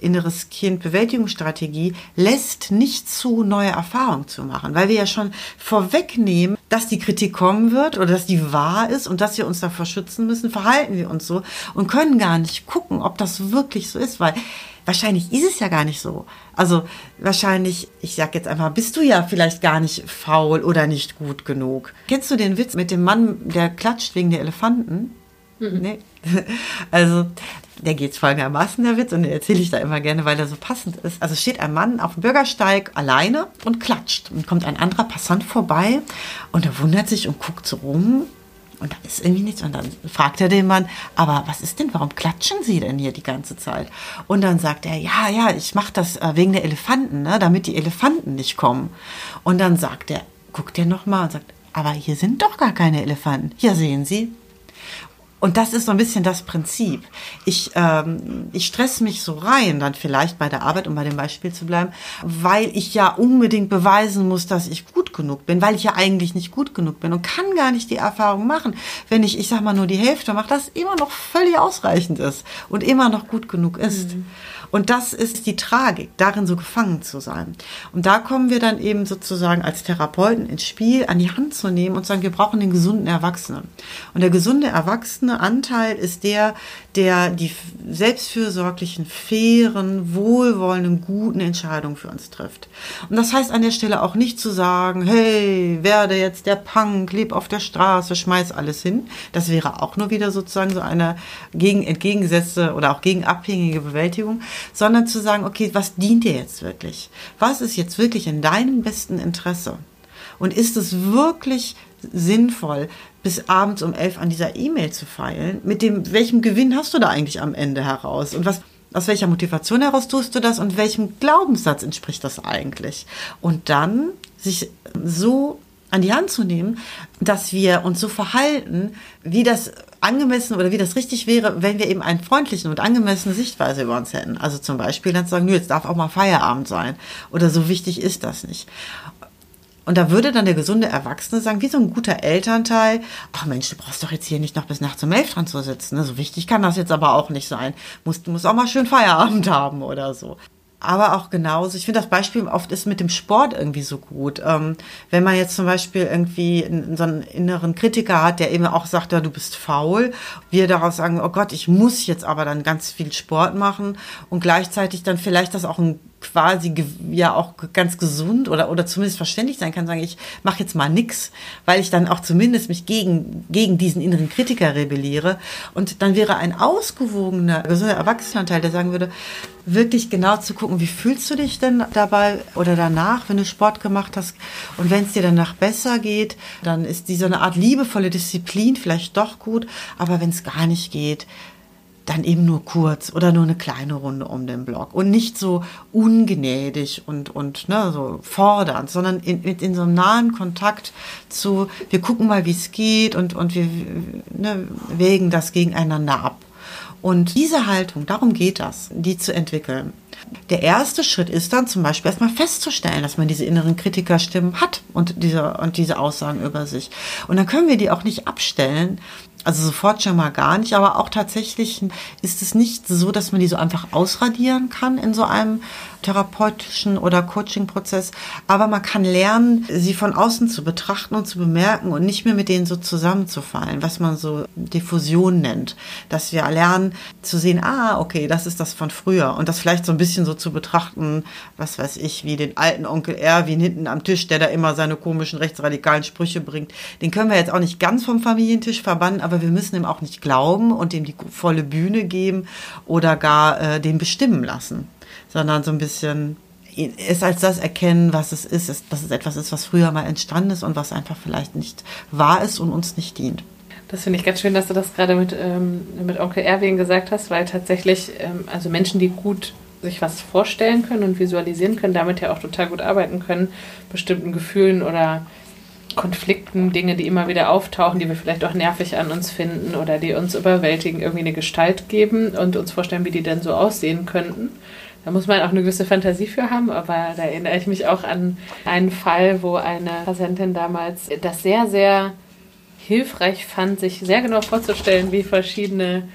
B: inneres Kind Bewältigungsstrategie lässt nicht zu, neue Erfahrungen zu machen, weil wir ja schon vorwegnehmen, dass die Kritik kommen wird oder dass die wahr ist und dass wir uns davor schützen müssen, verhalten wir uns so und können gar nicht gucken, ob das wirklich so ist, weil wahrscheinlich ist es ja gar nicht so. Also wahrscheinlich, ich sag jetzt einfach, bist du ja vielleicht gar nicht faul oder nicht gut genug. Kennst du den Witz mit dem Mann, der klatscht wegen der Elefanten? Mhm. Nee. Also, der geht folgendermaßen, der Witz, und den erzähle ich da immer gerne, weil er so passend ist. Also steht ein Mann auf dem Bürgersteig alleine und klatscht. Und kommt ein anderer Passant vorbei und er wundert sich und guckt so rum. Und da ist irgendwie nichts. Und dann fragt er den Mann, aber was ist denn, warum klatschen Sie denn hier die ganze Zeit? Und dann sagt er, ja, ja, ich mache das äh, wegen der Elefanten, ne, damit die Elefanten nicht kommen. Und dann sagt er, guckt er nochmal und sagt, aber hier sind doch gar keine Elefanten. Hier sehen Sie, und das ist so ein bisschen das Prinzip. Ich, ähm, ich stress mich so rein, dann vielleicht bei der Arbeit, um bei dem Beispiel zu bleiben, weil ich ja unbedingt beweisen muss, dass ich gut genug bin, weil ich ja eigentlich nicht gut genug bin und kann gar nicht die Erfahrung machen, wenn ich, ich sag mal, nur die Hälfte mache, dass immer noch völlig ausreichend ist und immer noch gut genug ist. Mhm. Und das ist die Tragik, darin so gefangen zu sein. Und da kommen wir dann eben sozusagen als Therapeuten ins Spiel, an die Hand zu nehmen und sagen, wir brauchen den gesunden Erwachsenen. Und der gesunde erwachsene Anteil ist der, der die selbstfürsorglichen, fairen, wohlwollenden, guten Entscheidungen für uns trifft. Und das heißt an der Stelle auch nicht zu sagen, hey, werde jetzt der Punk, leb auf der Straße, schmeiß alles hin. Das wäre auch nur wieder sozusagen so eine gegen entgegengesetzte oder auch gegen abhängige Bewältigung, sondern zu sagen, okay, was dient dir jetzt wirklich? Was ist jetzt wirklich in deinem besten Interesse? Und ist es wirklich sinnvoll, bis abends um elf an dieser E-Mail zu feilen? Mit dem, welchem Gewinn hast du da eigentlich am Ende heraus? Und was, aus welcher Motivation heraus tust du das und welchem Glaubenssatz entspricht das eigentlich? Und dann sich so an die Hand zu nehmen, dass wir uns so verhalten, wie das angemessen oder wie das richtig wäre, wenn wir eben einen freundlichen und angemessene Sichtweise über uns hätten. Also zum Beispiel dann zu sagen, nö, jetzt darf auch mal Feierabend sein oder so wichtig ist das nicht. Und da würde dann der gesunde Erwachsene sagen, wie so ein guter Elternteil, ach Mensch, du brauchst doch jetzt hier nicht noch bis nachts um elf dran zu sitzen. Ne? So wichtig kann das jetzt aber auch nicht sein. Musst, du musst auch mal schön Feierabend haben oder so aber auch genauso. Ich finde das Beispiel oft ist mit dem Sport irgendwie so gut. Ähm, wenn man jetzt zum Beispiel irgendwie so einen inneren Kritiker hat, der eben auch sagt, ja, du bist faul, wir daraus sagen, oh Gott, ich muss jetzt aber dann ganz viel Sport machen und gleichzeitig dann vielleicht das auch ein quasi ja auch ganz gesund oder, oder zumindest verständlich sein kann, sagen, ich mache jetzt mal nix, weil ich dann auch zumindest mich gegen, gegen diesen inneren Kritiker rebelliere. Und dann wäre ein ausgewogener, gesunder Erwachsenenteil, der sagen würde, wirklich genau zu gucken, wie fühlst du dich denn dabei oder danach, wenn du Sport gemacht hast und wenn es dir danach besser geht, dann ist diese eine Art liebevolle Disziplin vielleicht doch gut, aber wenn es gar nicht geht, dann eben nur kurz oder nur eine kleine Runde um den Block und nicht so ungnädig und, und ne, so fordernd, sondern in, in so einem nahen Kontakt zu, wir gucken mal, wie es geht und, und wir ne, wägen das gegeneinander ab. Und diese Haltung, darum geht das, die zu entwickeln. Der erste Schritt ist dann zum Beispiel erstmal festzustellen, dass man diese inneren Kritikerstimmen hat und diese, und diese Aussagen über sich. Und dann können wir die auch nicht abstellen, also sofort schon mal gar nicht, aber auch tatsächlich ist es nicht so, dass man die so einfach ausradieren kann in so einem therapeutischen oder Coaching-Prozess, aber man kann lernen, sie von außen zu betrachten und zu bemerken und nicht mehr mit denen so zusammenzufallen, was man so Diffusion nennt. Dass wir lernen zu sehen, ah, okay, das ist das von früher und das vielleicht so ein bisschen so zu betrachten, was weiß ich, wie den alten Onkel Erwin hinten am Tisch, der da immer seine komischen rechtsradikalen Sprüche bringt. Den können wir jetzt auch nicht ganz vom Familientisch verbannen, aber wir müssen ihm auch nicht glauben und ihm die volle Bühne geben oder gar äh, den bestimmen lassen sondern so ein bisschen es als das erkennen, was es ist, dass es etwas ist, was früher mal entstanden ist und was einfach vielleicht nicht wahr ist und uns nicht dient.
A: Das finde ich ganz schön, dass du das gerade mit, ähm, mit Onkel Erwin gesagt hast, weil tatsächlich, ähm, also Menschen, die gut sich was vorstellen können und visualisieren können, damit ja auch total gut arbeiten können, bestimmten Gefühlen oder Konflikten, Dinge, die immer wieder auftauchen, die wir vielleicht auch nervig an uns finden oder die uns überwältigen, irgendwie eine Gestalt geben und uns vorstellen, wie die denn so aussehen könnten. Da muss man auch eine gewisse Fantasie für haben, aber da erinnere ich mich auch an einen Fall, wo eine Patientin damals das sehr, sehr hilfreich fand, sich sehr genau vorzustellen, wie verschiedene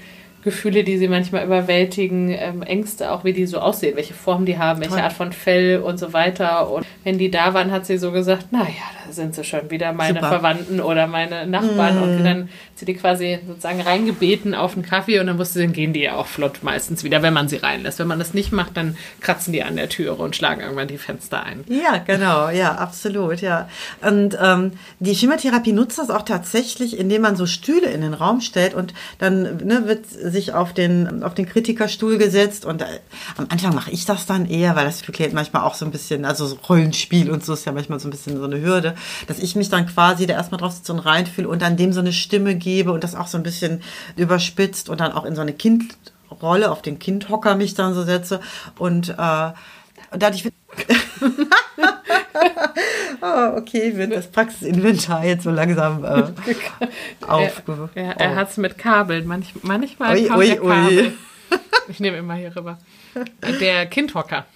A: Gefühle, die sie manchmal überwältigen, ähm, Ängste auch, wie die so aussehen, welche Form die haben, welche Art von Fell und so weiter. Und wenn die da waren, hat sie so gesagt, naja, da sind sie schon wieder meine Super. Verwandten oder meine Nachbarn. Mm. Und dann hat sie die quasi sozusagen reingebeten auf einen Kaffee und dann wusste sie, dann gehen die ja auch flott meistens wieder, wenn man sie reinlässt. Wenn man das nicht macht, dann kratzen die an der Türe und schlagen irgendwann die Fenster ein.
B: Ja, genau, ja, absolut, ja. Und ähm, die Schemotherapie nutzt das auch tatsächlich, indem man so Stühle in den Raum stellt und dann ne, wird sich auf den, auf den Kritikerstuhl gesetzt und äh, am Anfang mache ich das dann eher, weil das für Klienten manchmal auch so ein bisschen, also so Rollenspiel und so ist ja manchmal so ein bisschen so eine Hürde, dass ich mich dann quasi da erstmal drauf sitze und reinfühle und dann dem so eine Stimme gebe und das auch so ein bisschen überspitzt und dann auch in so eine Kindrolle auf den Kindhocker mich dann so setze und äh, dadurch oh, okay, wird das Praxisinventar jetzt so langsam äh, aufgehoben.
A: Er, er, er hat es mit Kabeln. Manch, manchmal ui, kommt ui, Kabel. Ui. Ich nehme immer hier rüber. Der Kindhocker.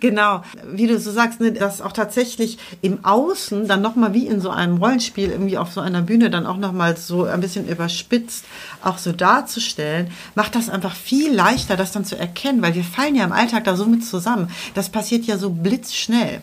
B: Genau, wie du so sagst, ne, dass auch tatsächlich im Außen dann nochmal wie in so einem Rollenspiel irgendwie auf so einer Bühne dann auch nochmal so ein bisschen überspitzt auch so darzustellen, macht das einfach viel leichter, das dann zu erkennen, weil wir fallen ja im Alltag da so mit zusammen. Das passiert ja so blitzschnell.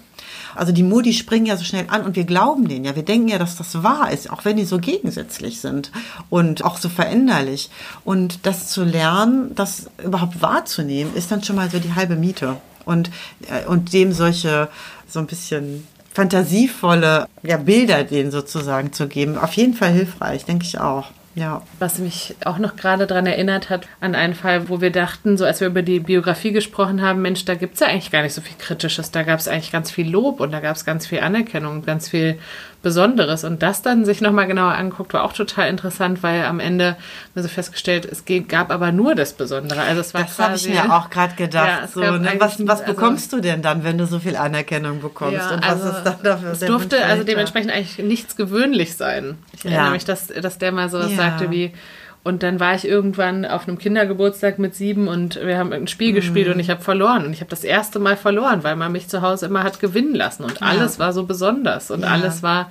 B: Also die Modi springen ja so schnell an und wir glauben denen ja. Wir denken ja, dass das wahr ist, auch wenn die so gegensätzlich sind und auch so veränderlich. Und das zu lernen, das überhaupt wahrzunehmen, ist dann schon mal so die halbe Miete. Und, äh, und dem solche so ein bisschen fantasievolle ja, Bilder denen sozusagen zu geben. Auf jeden Fall hilfreich, denke ich auch. Ja.
A: Was mich auch noch gerade daran erinnert hat, an einen Fall, wo wir dachten, so als wir über die Biografie gesprochen haben, Mensch, da gibt es ja eigentlich gar nicht so viel Kritisches. Da gab es eigentlich ganz viel Lob und da gab es ganz viel Anerkennung, ganz viel Besonderes. Und das dann sich nochmal genauer anguckt, war auch total interessant, weil am Ende wir so festgestellt, es gab aber nur das Besondere. Also es war
B: das habe ich mir auch gerade gedacht. Ja, so, ne? Was, was also, bekommst du denn dann, wenn du so viel Anerkennung bekommst?
A: Ja, und was also, ist dann dafür? Es durfte also dementsprechend eigentlich nichts gewöhnlich sein. Ich erinnere ja. mich, dass, dass der mal so was sagte wie, und dann war ich irgendwann auf einem Kindergeburtstag mit sieben und wir haben ein Spiel mhm. gespielt und ich habe verloren. Und ich habe das erste Mal verloren, weil man mich zu Hause immer hat gewinnen lassen. Und alles ja. war so besonders. Und ja. alles war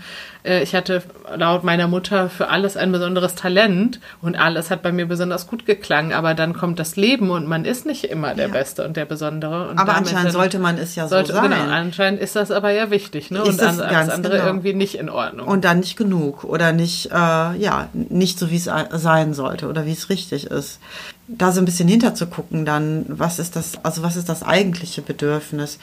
A: äh, ich hatte laut meiner Mutter für alles ein besonderes Talent und alles hat bei mir besonders gut geklangen, aber dann kommt das Leben und man ist nicht immer der ja. Beste und der Besondere. Und
B: aber anscheinend sollte man es ja sollte, so
A: sein. Genau, anscheinend ist das aber ja wichtig, ne? Ist und das alles andere genau. irgendwie nicht in Ordnung.
B: Und dann nicht genug oder nicht, äh, ja, nicht so, wie es sein sollte oder wie es richtig ist da so ein bisschen hinter zu gucken, dann, was ist das, also was ist das eigentliche Bedürfnis?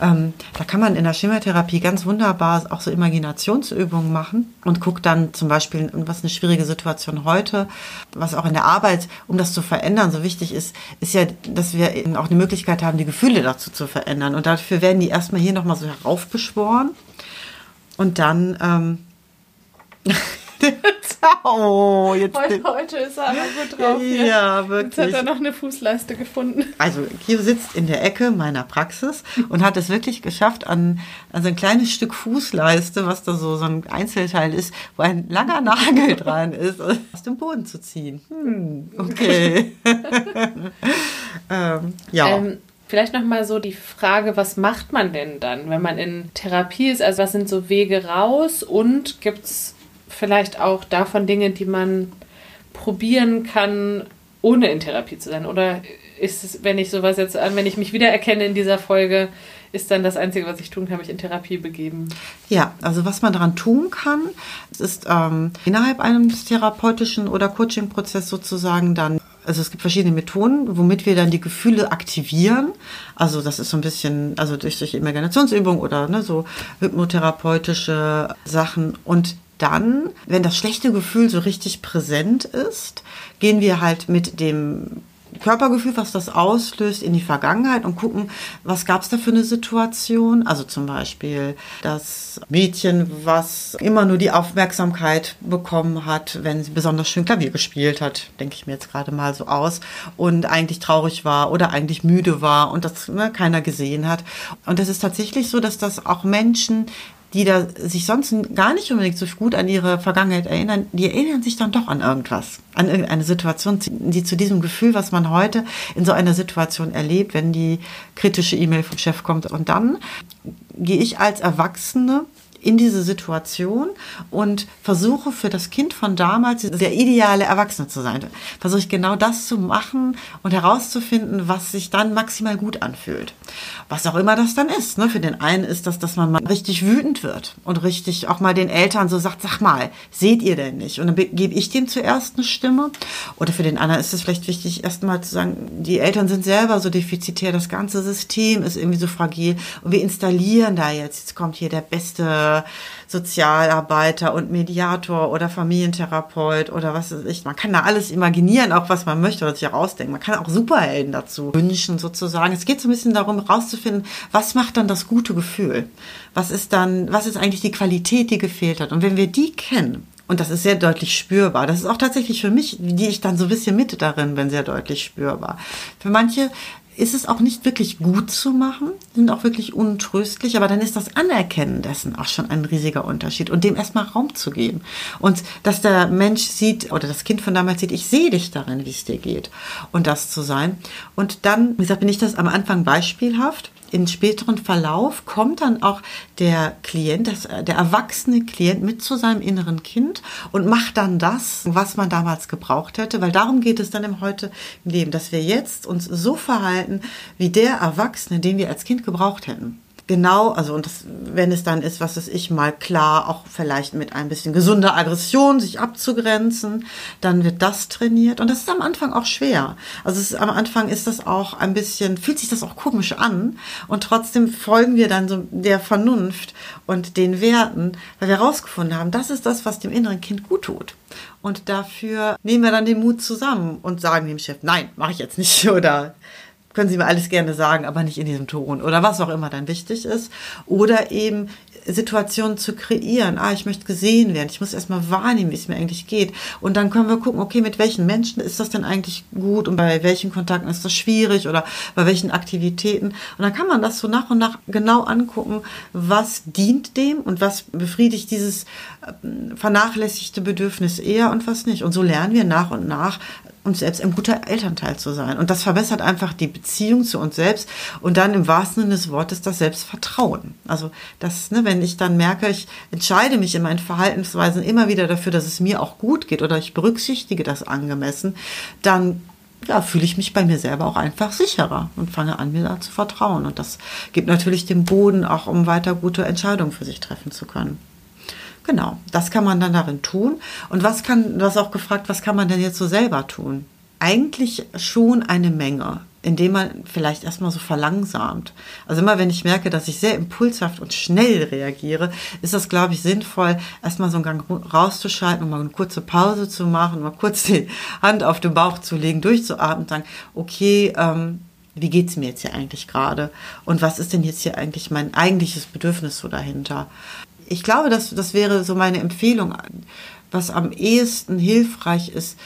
B: Ähm, da kann man in der Schematherapie ganz wunderbar auch so Imaginationsübungen machen und guckt dann zum Beispiel, was eine schwierige Situation heute, was auch in der Arbeit, um das zu verändern, so wichtig ist, ist ja, dass wir eben auch eine Möglichkeit haben, die Gefühle dazu zu verändern. Und dafür werden die erstmal hier nochmal so heraufbeschworen und dann, ähm, oh, jetzt
A: heute, heute ist er aber gut drauf. Hier.
B: Ja, wirklich.
A: Jetzt hat er noch eine Fußleiste gefunden.
B: Also Kio sitzt in der Ecke meiner Praxis und hat es wirklich geschafft, an, an so ein kleines Stück Fußleiste, was da so, so ein Einzelteil ist, wo ein langer Nagel dran ist, aus dem Boden zu ziehen. Hm, okay. ähm, ja.
A: Ähm, Vielleicht nochmal so die Frage, was macht man denn dann, wenn man in Therapie ist? Also was sind so Wege raus und gibt es vielleicht auch davon Dinge, die man probieren kann, ohne in Therapie zu sein? Oder ist es, wenn ich sowas jetzt an, wenn ich mich wiedererkenne in dieser Folge, ist dann das Einzige, was ich tun kann, mich in Therapie begeben?
B: Ja, also was man daran tun kann, ist ähm, innerhalb eines therapeutischen oder Coaching-Prozess sozusagen dann also es gibt verschiedene Methoden, womit wir dann die Gefühle aktivieren. Also das ist so ein bisschen, also durch solche Imaginationsübungen oder ne, so hypnotherapeutische Sachen. Und dann, wenn das schlechte Gefühl so richtig präsent ist, gehen wir halt mit dem Körpergefühl, was das auslöst, in die Vergangenheit und gucken, was gab es da für eine Situation. Also zum Beispiel das Mädchen, was immer nur die Aufmerksamkeit bekommen hat, wenn sie besonders schön Klavier gespielt hat, denke ich mir jetzt gerade mal so aus, und eigentlich traurig war oder eigentlich müde war und das ne, keiner gesehen hat. Und es ist tatsächlich so, dass das auch Menschen die da sich sonst gar nicht unbedingt so gut an ihre Vergangenheit erinnern, die erinnern sich dann doch an irgendwas, an irgendeine Situation, die zu diesem Gefühl, was man heute in so einer Situation erlebt, wenn die kritische E-Mail vom Chef kommt. Und dann gehe ich als Erwachsene in diese Situation und versuche für das Kind von damals der ideale Erwachsene zu sein. Versuche ich genau das zu machen und herauszufinden, was sich dann maximal gut anfühlt. Was auch immer das dann ist. Ne? Für den einen ist das, dass man mal richtig wütend wird und richtig auch mal den Eltern so sagt, sag mal, seht ihr denn nicht? Und dann gebe ich dem zuerst eine Stimme. Oder für den anderen ist es vielleicht wichtig, erstmal zu sagen, die Eltern sind selber so defizitär, das ganze System ist irgendwie so fragil und wir installieren da jetzt, jetzt kommt hier der beste Sozialarbeiter und Mediator oder Familientherapeut oder was weiß ich. Man kann da alles imaginieren, auch was man möchte oder sich herausdenken. Man kann auch Superhelden dazu wünschen sozusagen. Es geht so ein bisschen darum, herauszufinden, was macht dann das gute Gefühl? Was ist dann, was ist eigentlich die Qualität, die gefehlt hat? Und wenn wir die kennen, und das ist sehr deutlich spürbar. Das ist auch tatsächlich für mich, die ich dann so ein bisschen mit darin bin, sehr deutlich spürbar. Für manche ist es auch nicht wirklich gut zu machen, sind auch wirklich untröstlich, aber dann ist das Anerkennen dessen auch schon ein riesiger Unterschied und dem erstmal Raum zu geben. Und dass der Mensch sieht oder das Kind von damals sieht, ich sehe dich darin, wie es dir geht. Und das zu sein. Und dann, wie gesagt, bin ich das am Anfang beispielhaft. Im späteren Verlauf kommt dann auch der Klient, das, der erwachsene Klient mit zu seinem inneren Kind und macht dann das, was man damals gebraucht hätte, weil darum geht es dann im heute Leben, dass wir jetzt uns so verhalten wie der Erwachsene, den wir als Kind gebraucht hätten genau, also und das, wenn es dann ist, was ist ich mal klar, auch vielleicht mit ein bisschen gesunder Aggression sich abzugrenzen, dann wird das trainiert und das ist am Anfang auch schwer. Also ist, am Anfang ist das auch ein bisschen, fühlt sich das auch komisch an und trotzdem folgen wir dann so der Vernunft und den Werten, weil wir herausgefunden haben, das ist das, was dem inneren Kind gut tut. Und dafür nehmen wir dann den Mut zusammen und sagen dem Chef, nein, mache ich jetzt nicht oder können Sie mir alles gerne sagen, aber nicht in diesem Ton oder was auch immer dann wichtig ist. Oder eben Situationen zu kreieren. Ah, ich möchte gesehen werden. Ich muss erstmal wahrnehmen, wie es mir eigentlich geht. Und dann können wir gucken, okay, mit welchen Menschen ist das denn eigentlich gut und bei welchen Kontakten ist das schwierig oder bei welchen Aktivitäten. Und dann kann man das so nach und nach genau angucken, was dient dem und was befriedigt dieses äh, vernachlässigte Bedürfnis eher und was nicht. Und so lernen wir nach und nach uns selbst ein guter Elternteil zu sein. Und das verbessert einfach die Beziehung zu uns selbst und dann im wahrsten Sinne des Wortes das Selbstvertrauen. Also das, ne, wenn ich dann merke, ich entscheide mich in meinen Verhaltensweisen immer wieder dafür, dass es mir auch gut geht oder ich berücksichtige das angemessen, dann ja, fühle ich mich bei mir selber auch einfach sicherer und fange an, mir da zu vertrauen. Und das gibt natürlich den Boden auch, um weiter gute Entscheidungen für sich treffen zu können. Genau, das kann man dann darin tun. Und was kann, du hast auch gefragt, was kann man denn jetzt so selber tun? Eigentlich schon eine Menge, indem man vielleicht erstmal so verlangsamt. Also immer wenn ich merke, dass ich sehr impulshaft und schnell reagiere, ist das, glaube ich, sinnvoll, erstmal so einen Gang rauszuschalten und mal eine kurze Pause zu machen, mal kurz die Hand auf den Bauch zu legen, durchzuatmen und sagen, okay, ähm, wie geht's mir jetzt hier eigentlich gerade? Und was ist denn jetzt hier eigentlich mein eigentliches Bedürfnis so dahinter? Ich glaube, das, das wäre so meine Empfehlung, was am ehesten hilfreich ist,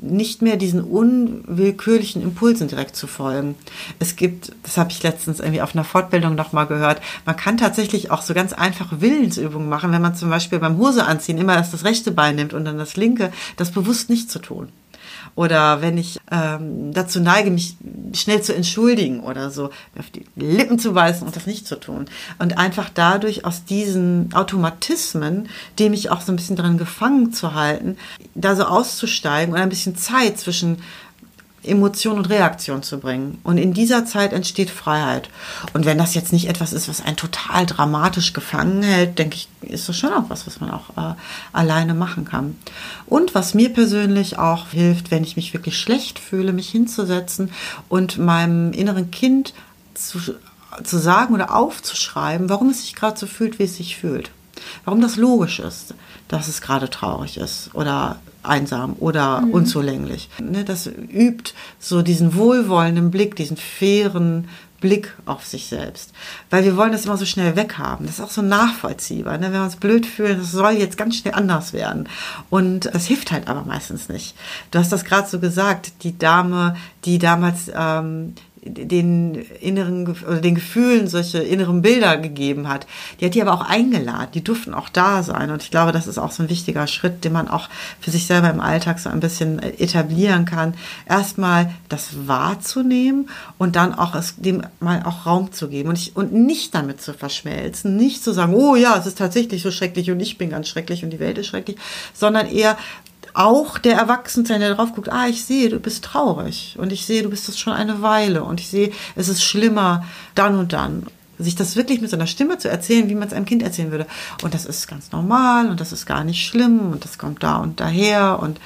B: nicht mehr diesen unwillkürlichen Impulsen direkt zu folgen. Es gibt, das habe ich letztens irgendwie auf einer Fortbildung nochmal gehört, man kann tatsächlich auch so ganz einfache Willensübungen machen, wenn man zum Beispiel beim Hose anziehen immer erst das rechte Bein nimmt und dann das linke, das bewusst nicht zu tun oder wenn ich ähm, dazu neige, mich schnell zu entschuldigen oder so, mir auf die Lippen zu beißen und das nicht zu tun. Und einfach dadurch aus diesen Automatismen, die mich auch so ein bisschen dran gefangen zu halten, da so auszusteigen und ein bisschen Zeit zwischen Emotion und Reaktion zu bringen. Und in dieser Zeit entsteht Freiheit. Und wenn das jetzt nicht etwas ist, was einen total dramatisch gefangen hält, denke ich, ist das schon auch was, was man auch äh, alleine machen kann. Und was mir persönlich auch hilft, wenn ich mich wirklich schlecht fühle, mich hinzusetzen und meinem inneren Kind zu, zu sagen oder aufzuschreiben, warum es sich gerade so fühlt, wie es sich fühlt. Warum das logisch ist, dass es gerade traurig ist oder einsam oder mhm. unzulänglich. Ne, das übt so diesen wohlwollenden Blick, diesen fairen Blick auf sich selbst. Weil wir wollen das immer so schnell weghaben. Das ist auch so nachvollziehbar. Ne? Wenn wir uns blöd fühlen, das soll jetzt ganz schnell anders werden. Und das hilft halt aber meistens nicht. Du hast das gerade so gesagt, die Dame, die damals ähm, den inneren oder den Gefühlen solche inneren Bilder gegeben hat. Die hat die aber auch eingeladen. Die durften auch da sein. Und ich glaube, das ist auch so ein wichtiger Schritt, den man auch für sich selber im Alltag so ein bisschen etablieren kann. Erstmal das wahrzunehmen und dann auch es dem mal auch Raum zu geben und, ich, und nicht damit zu verschmelzen, nicht zu sagen, oh ja, es ist tatsächlich so schrecklich und ich bin ganz schrecklich und die Welt ist schrecklich, sondern eher auch der Erwachsene, der drauf guckt, ah, ich sehe, du bist traurig und ich sehe, du bist das schon eine Weile und ich sehe, es ist schlimmer dann und dann. Sich das wirklich mit seiner Stimme zu erzählen, wie man es einem Kind erzählen würde. Und das ist ganz normal und das ist gar nicht schlimm und das kommt da und daher und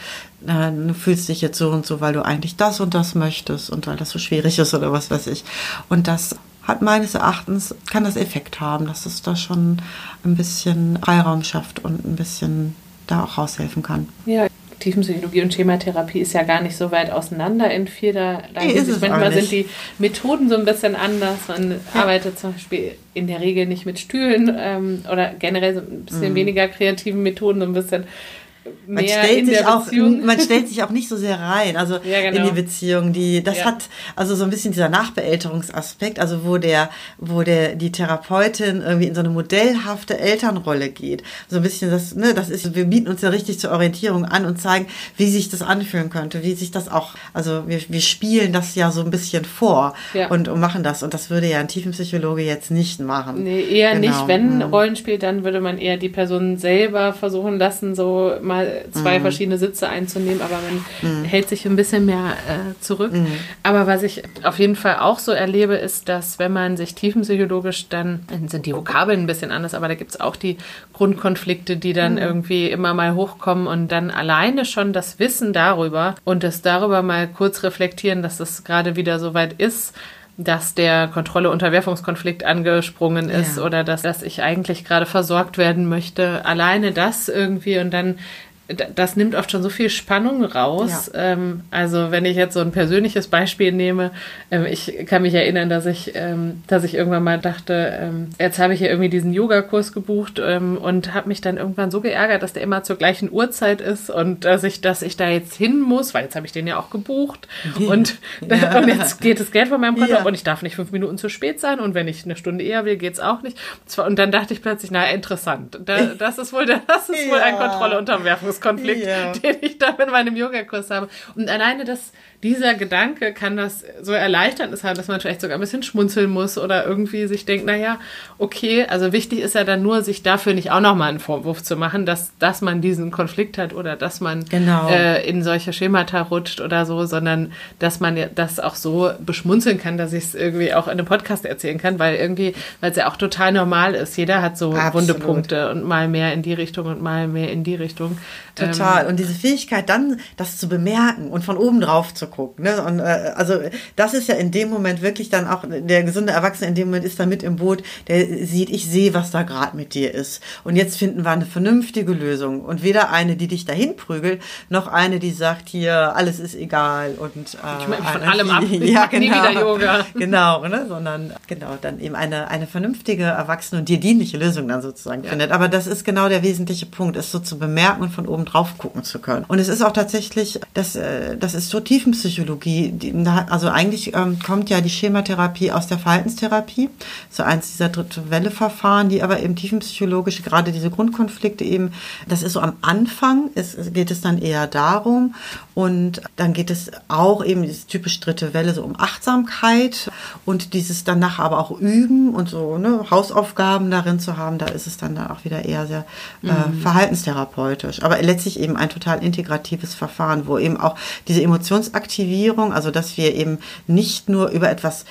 B: äh, du fühlst dich jetzt so und so, weil du eigentlich das und das möchtest und weil das so schwierig ist oder was weiß ich. Und das hat meines Erachtens, kann das Effekt haben, dass es da schon ein bisschen Freiraum schafft und ein bisschen da auch raushelfen kann.
A: Ja, Tiefenpsychologie und Schematherapie ist ja gar nicht so weit auseinander in vielerlei Hinsicht. Manchmal sind die Methoden so ein bisschen anders. Man ja. arbeitet zum Beispiel in der Regel nicht mit Stühlen ähm, oder generell so ein bisschen mhm. weniger kreativen Methoden, so ein bisschen
B: man stellt sich auch man stellt sich auch nicht so sehr rein also ja, genau. in die Beziehung die das ja. hat also so ein bisschen dieser Nachbeälterungsaspekt also wo der wo der die Therapeutin irgendwie in so eine modellhafte Elternrolle geht so ein bisschen das ne das ist wir bieten uns ja richtig zur Orientierung an und zeigen wie sich das anfühlen könnte wie sich das auch also wir, wir spielen das ja so ein bisschen vor ja. und, und machen das und das würde ja ein Tiefenpsychologe jetzt nicht machen
A: nee eher genau. nicht wenn mhm. Rollenspiel dann würde man eher die Person selber versuchen lassen so mal zwei mhm. verschiedene Sitze einzunehmen, aber man mhm. hält sich ein bisschen mehr äh, zurück. Mhm. Aber was ich auf jeden Fall auch so erlebe, ist, dass wenn man sich tiefenpsychologisch dann, sind die Vokabeln ein bisschen anders, aber da gibt es auch die Grundkonflikte, die dann mhm. irgendwie immer mal hochkommen und dann alleine schon das Wissen darüber und das darüber mal kurz reflektieren, dass es gerade wieder so weit ist, dass der Kontrolle-Unterwerfungskonflikt angesprungen ist ja. oder dass, dass ich eigentlich gerade versorgt werden möchte. Alleine das irgendwie und dann das nimmt oft schon so viel Spannung raus. Ja. Ähm, also wenn ich jetzt so ein persönliches Beispiel nehme, ähm, ich kann mich erinnern, dass ich, ähm, dass ich irgendwann mal dachte, ähm, jetzt habe ich ja irgendwie diesen Yogakurs gebucht ähm, und habe mich dann irgendwann so geärgert, dass der immer zur gleichen Uhrzeit ist und dass ich, dass ich da jetzt hin muss, weil jetzt habe ich den ja auch gebucht und, ja. und jetzt geht das Geld von meinem Konto ja. und ich darf nicht fünf Minuten zu spät sein und wenn ich eine Stunde eher will, geht es auch nicht. Und dann dachte ich plötzlich, na interessant, da, das ist wohl, das ist wohl ein Kontrolle-Unterwerfungs Konflikt, ja. den ich da mit meinem Yogakurs habe. Und alleine das, dieser Gedanke kann das so erleichtern ist halt, dass man vielleicht sogar ein bisschen schmunzeln muss oder irgendwie sich denkt, naja, okay, also wichtig ist ja dann nur, sich dafür nicht auch nochmal einen Vorwurf zu machen, dass, dass man diesen Konflikt hat oder dass man genau. äh, in solche Schemata rutscht oder so, sondern dass man das auch so beschmunzeln kann, dass ich es irgendwie auch in einem Podcast erzählen kann, weil irgendwie, weil es ja auch total normal ist. Jeder hat so Absolut. wunde Punkte und mal mehr in die Richtung und mal mehr in die Richtung.
B: Total. Ähm, und diese Fähigkeit dann, das zu bemerken und von oben drauf zu anzugucken. Ne? Und äh, also das ist ja in dem Moment wirklich dann auch der gesunde Erwachsene in dem Moment ist da mit im Boot, der sieht, ich sehe, was da gerade mit dir ist. Und jetzt finden wir eine vernünftige Lösung. Und weder eine, die dich dahin prügelt, noch eine, die sagt, hier, alles ist egal und äh,
A: ich meine von allem ab. Ich ja, genau, nie wieder Yoga.
B: Genau, ne? sondern genau, dann eben eine, eine vernünftige Erwachsene und dir dienliche Lösung dann sozusagen ja. findet. Aber das ist genau der wesentliche Punkt, es so zu bemerken und von oben drauf gucken zu können. Und es ist auch tatsächlich, das, äh, das ist so Tiefenpsychologie. Also eigentlich ähm, kommt ja die Schematherapie aus der Verhaltenstherapie, so eins dieser dritte Welle-Verfahren, die aber eben tiefenpsychologisch, gerade diese Grundkonflikte eben, das ist so am Anfang, es, geht es dann eher darum und dann geht es auch eben diese typisch dritte Welle so um Achtsamkeit und dieses danach aber auch üben und so ne, Hausaufgaben darin zu haben, da ist es dann auch wieder eher sehr äh, mhm. verhaltenstherapeutisch. Aber letztlich eben ein total integratives Verfahren, wo eben auch diese Emotionsaktivierung, also dass wir eben nicht nur über etwas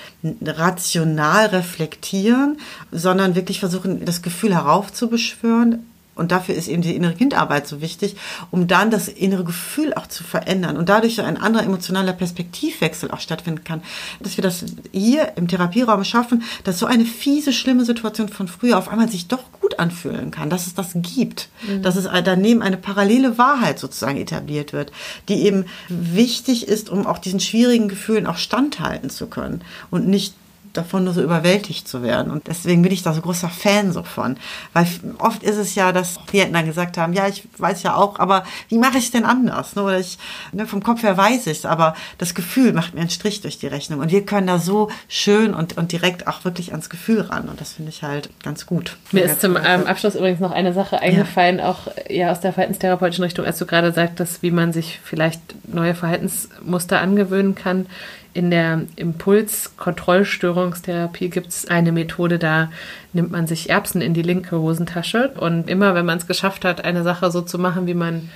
B: rational reflektieren, sondern wirklich versuchen, das Gefühl heraufzubeschwören, und dafür ist eben die innere Kindarbeit so wichtig, um dann das innere Gefühl auch zu verändern und dadurch so ein anderer emotionaler Perspektivwechsel auch stattfinden kann. Dass wir das hier im Therapieraum schaffen, dass so eine fiese, schlimme Situation von früher auf einmal sich doch gut anfühlen kann, dass es das gibt, mhm. dass es daneben eine parallele Wahrheit sozusagen etabliert wird, die eben wichtig ist, um auch diesen schwierigen Gefühlen auch standhalten zu können und nicht davon nur so überwältigt zu werden. Und deswegen bin ich da so großer Fan so von. Weil oft ist es ja, dass Klienten dann gesagt haben, ja, ich weiß ja auch, aber wie mache ich es denn anders? Ne, oder ich, ne, vom Kopf her weiß ich es, aber das Gefühl macht mir einen Strich durch die Rechnung. Und wir können da so schön und, und direkt auch wirklich ans Gefühl ran. Und das finde ich halt ganz gut.
A: Mir ist zum ähm, Abschluss übrigens noch eine Sache eingefallen, ja. auch ja aus der verhaltenstherapeutischen Richtung, als du gerade sagtest, wie man sich vielleicht neue Verhaltensmuster angewöhnen kann. In der Impulskontrollstörungstherapie gibt es eine Methode, da nimmt man sich Erbsen in die linke Hosentasche. Und immer, wenn man es geschafft hat, eine Sache so zu machen, wie man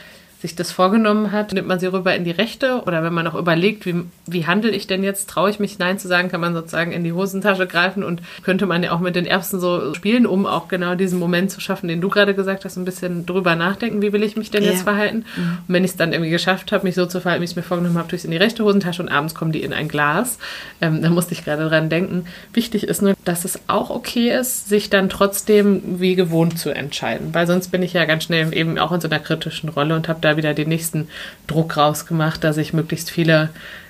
A: sich das vorgenommen hat, nimmt man sie rüber in die rechte oder wenn man auch überlegt, wie, wie handle ich denn jetzt, traue ich mich Nein zu sagen, kann man sozusagen in die Hosentasche greifen und könnte man ja auch mit den Erbsen so spielen, um auch genau diesen Moment zu schaffen, den du gerade gesagt hast, ein bisschen drüber nachdenken, wie will ich mich denn ja. jetzt verhalten. Mhm. Und wenn ich es dann irgendwie geschafft habe, mich so zu verhalten, wie ich es mir vorgenommen habe, tue ich es in die rechte Hosentasche und abends kommen die in ein Glas. Ähm, da musste ich gerade dran denken. Wichtig ist nur, dass es auch okay ist, sich dann trotzdem wie gewohnt zu entscheiden, weil sonst bin ich ja ganz schnell eben auch in so einer kritischen Rolle und habe da wieder den nächsten Druck rausgemacht, dass ich möglichst viele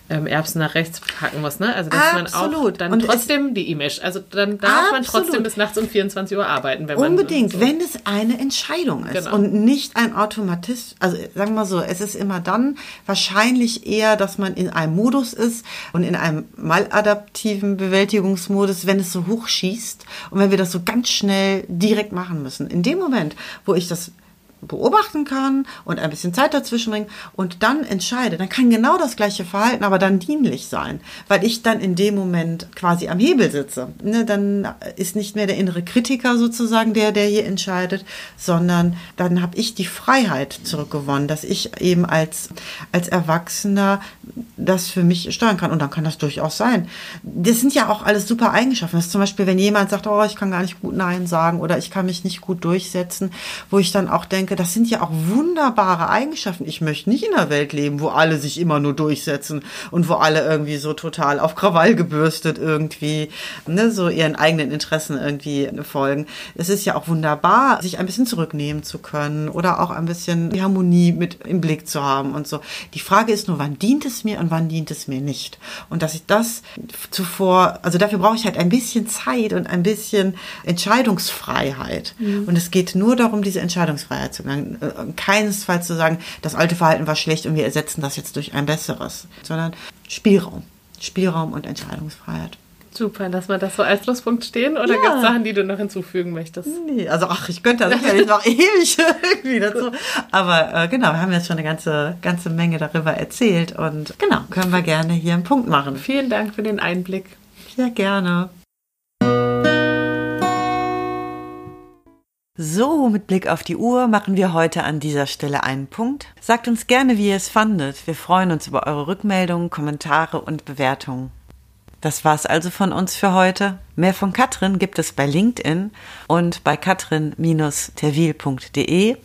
A: ähm, Erbsen nach rechts packen muss. Ne? Also dass Absolut. man auch dann und trotzdem die E-Mail, also dann darf Absolut. man trotzdem bis nachts um 24 Uhr arbeiten.
B: Wenn Unbedingt, man so wenn es eine Entscheidung ist genau. und nicht ein Automatismus. Also sagen wir mal so, es ist immer dann wahrscheinlich eher, dass man in einem Modus ist und in einem maladaptiven Bewältigungsmodus, wenn es so hoch schießt und wenn wir das so ganz schnell direkt machen müssen. In dem Moment, wo ich das beobachten kann und ein bisschen Zeit dazwischen bringen und dann entscheide, dann kann genau das gleiche Verhalten aber dann dienlich sein, weil ich dann in dem Moment quasi am Hebel sitze. Ne, dann ist nicht mehr der innere Kritiker sozusagen der, der hier entscheidet, sondern dann habe ich die Freiheit zurückgewonnen, dass ich eben als, als Erwachsener das für mich steuern kann. Und dann kann das durchaus sein. Das sind ja auch alles super Eigenschaften. Das ist zum Beispiel, wenn jemand sagt, oh, ich kann gar nicht gut Nein sagen oder ich kann mich nicht gut durchsetzen, wo ich dann auch denke, denke, das sind ja auch wunderbare Eigenschaften. Ich möchte nicht in einer Welt leben, wo alle sich immer nur durchsetzen und wo alle irgendwie so total auf Krawall gebürstet irgendwie, ne, so ihren eigenen Interessen irgendwie folgen. Es ist ja auch wunderbar, sich ein bisschen zurücknehmen zu können oder auch ein bisschen die Harmonie mit im Blick zu haben und so. Die Frage ist nur, wann dient es mir und wann dient es mir nicht? Und dass ich das zuvor, also dafür brauche ich halt ein bisschen Zeit und ein bisschen Entscheidungsfreiheit. Mhm. Und es geht nur darum, diese Entscheidungsfreiheit zu keinesfalls zu sagen, das alte Verhalten war schlecht und wir ersetzen das jetzt durch ein besseres, sondern Spielraum. Spielraum und Entscheidungsfreiheit.
A: Super, lass mal das so als Schlusspunkt stehen oder ja. gibt es Sachen, die du noch hinzufügen möchtest?
B: Nee, also ach, ich könnte da sicherlich noch ewig irgendwie dazu. Aber äh, genau, wir haben jetzt schon eine ganze, ganze Menge darüber erzählt und genau, können wir gerne hier einen Punkt machen.
A: Vielen Dank für den Einblick.
B: Sehr gerne. So, mit Blick auf die Uhr machen wir heute an dieser Stelle einen Punkt. Sagt uns gerne, wie ihr es fandet. Wir freuen uns über eure Rückmeldungen, Kommentare und Bewertungen. Das war's also von uns für heute. Mehr von Katrin gibt es bei LinkedIn und bei katrin-terwil.de.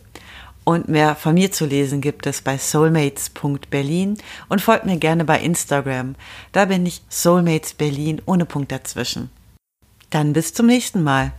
B: Und mehr von mir zu lesen gibt es bei soulmates.berlin und folgt mir gerne bei Instagram. Da bin ich Soulmates Berlin ohne Punkt dazwischen. Dann bis zum nächsten Mal.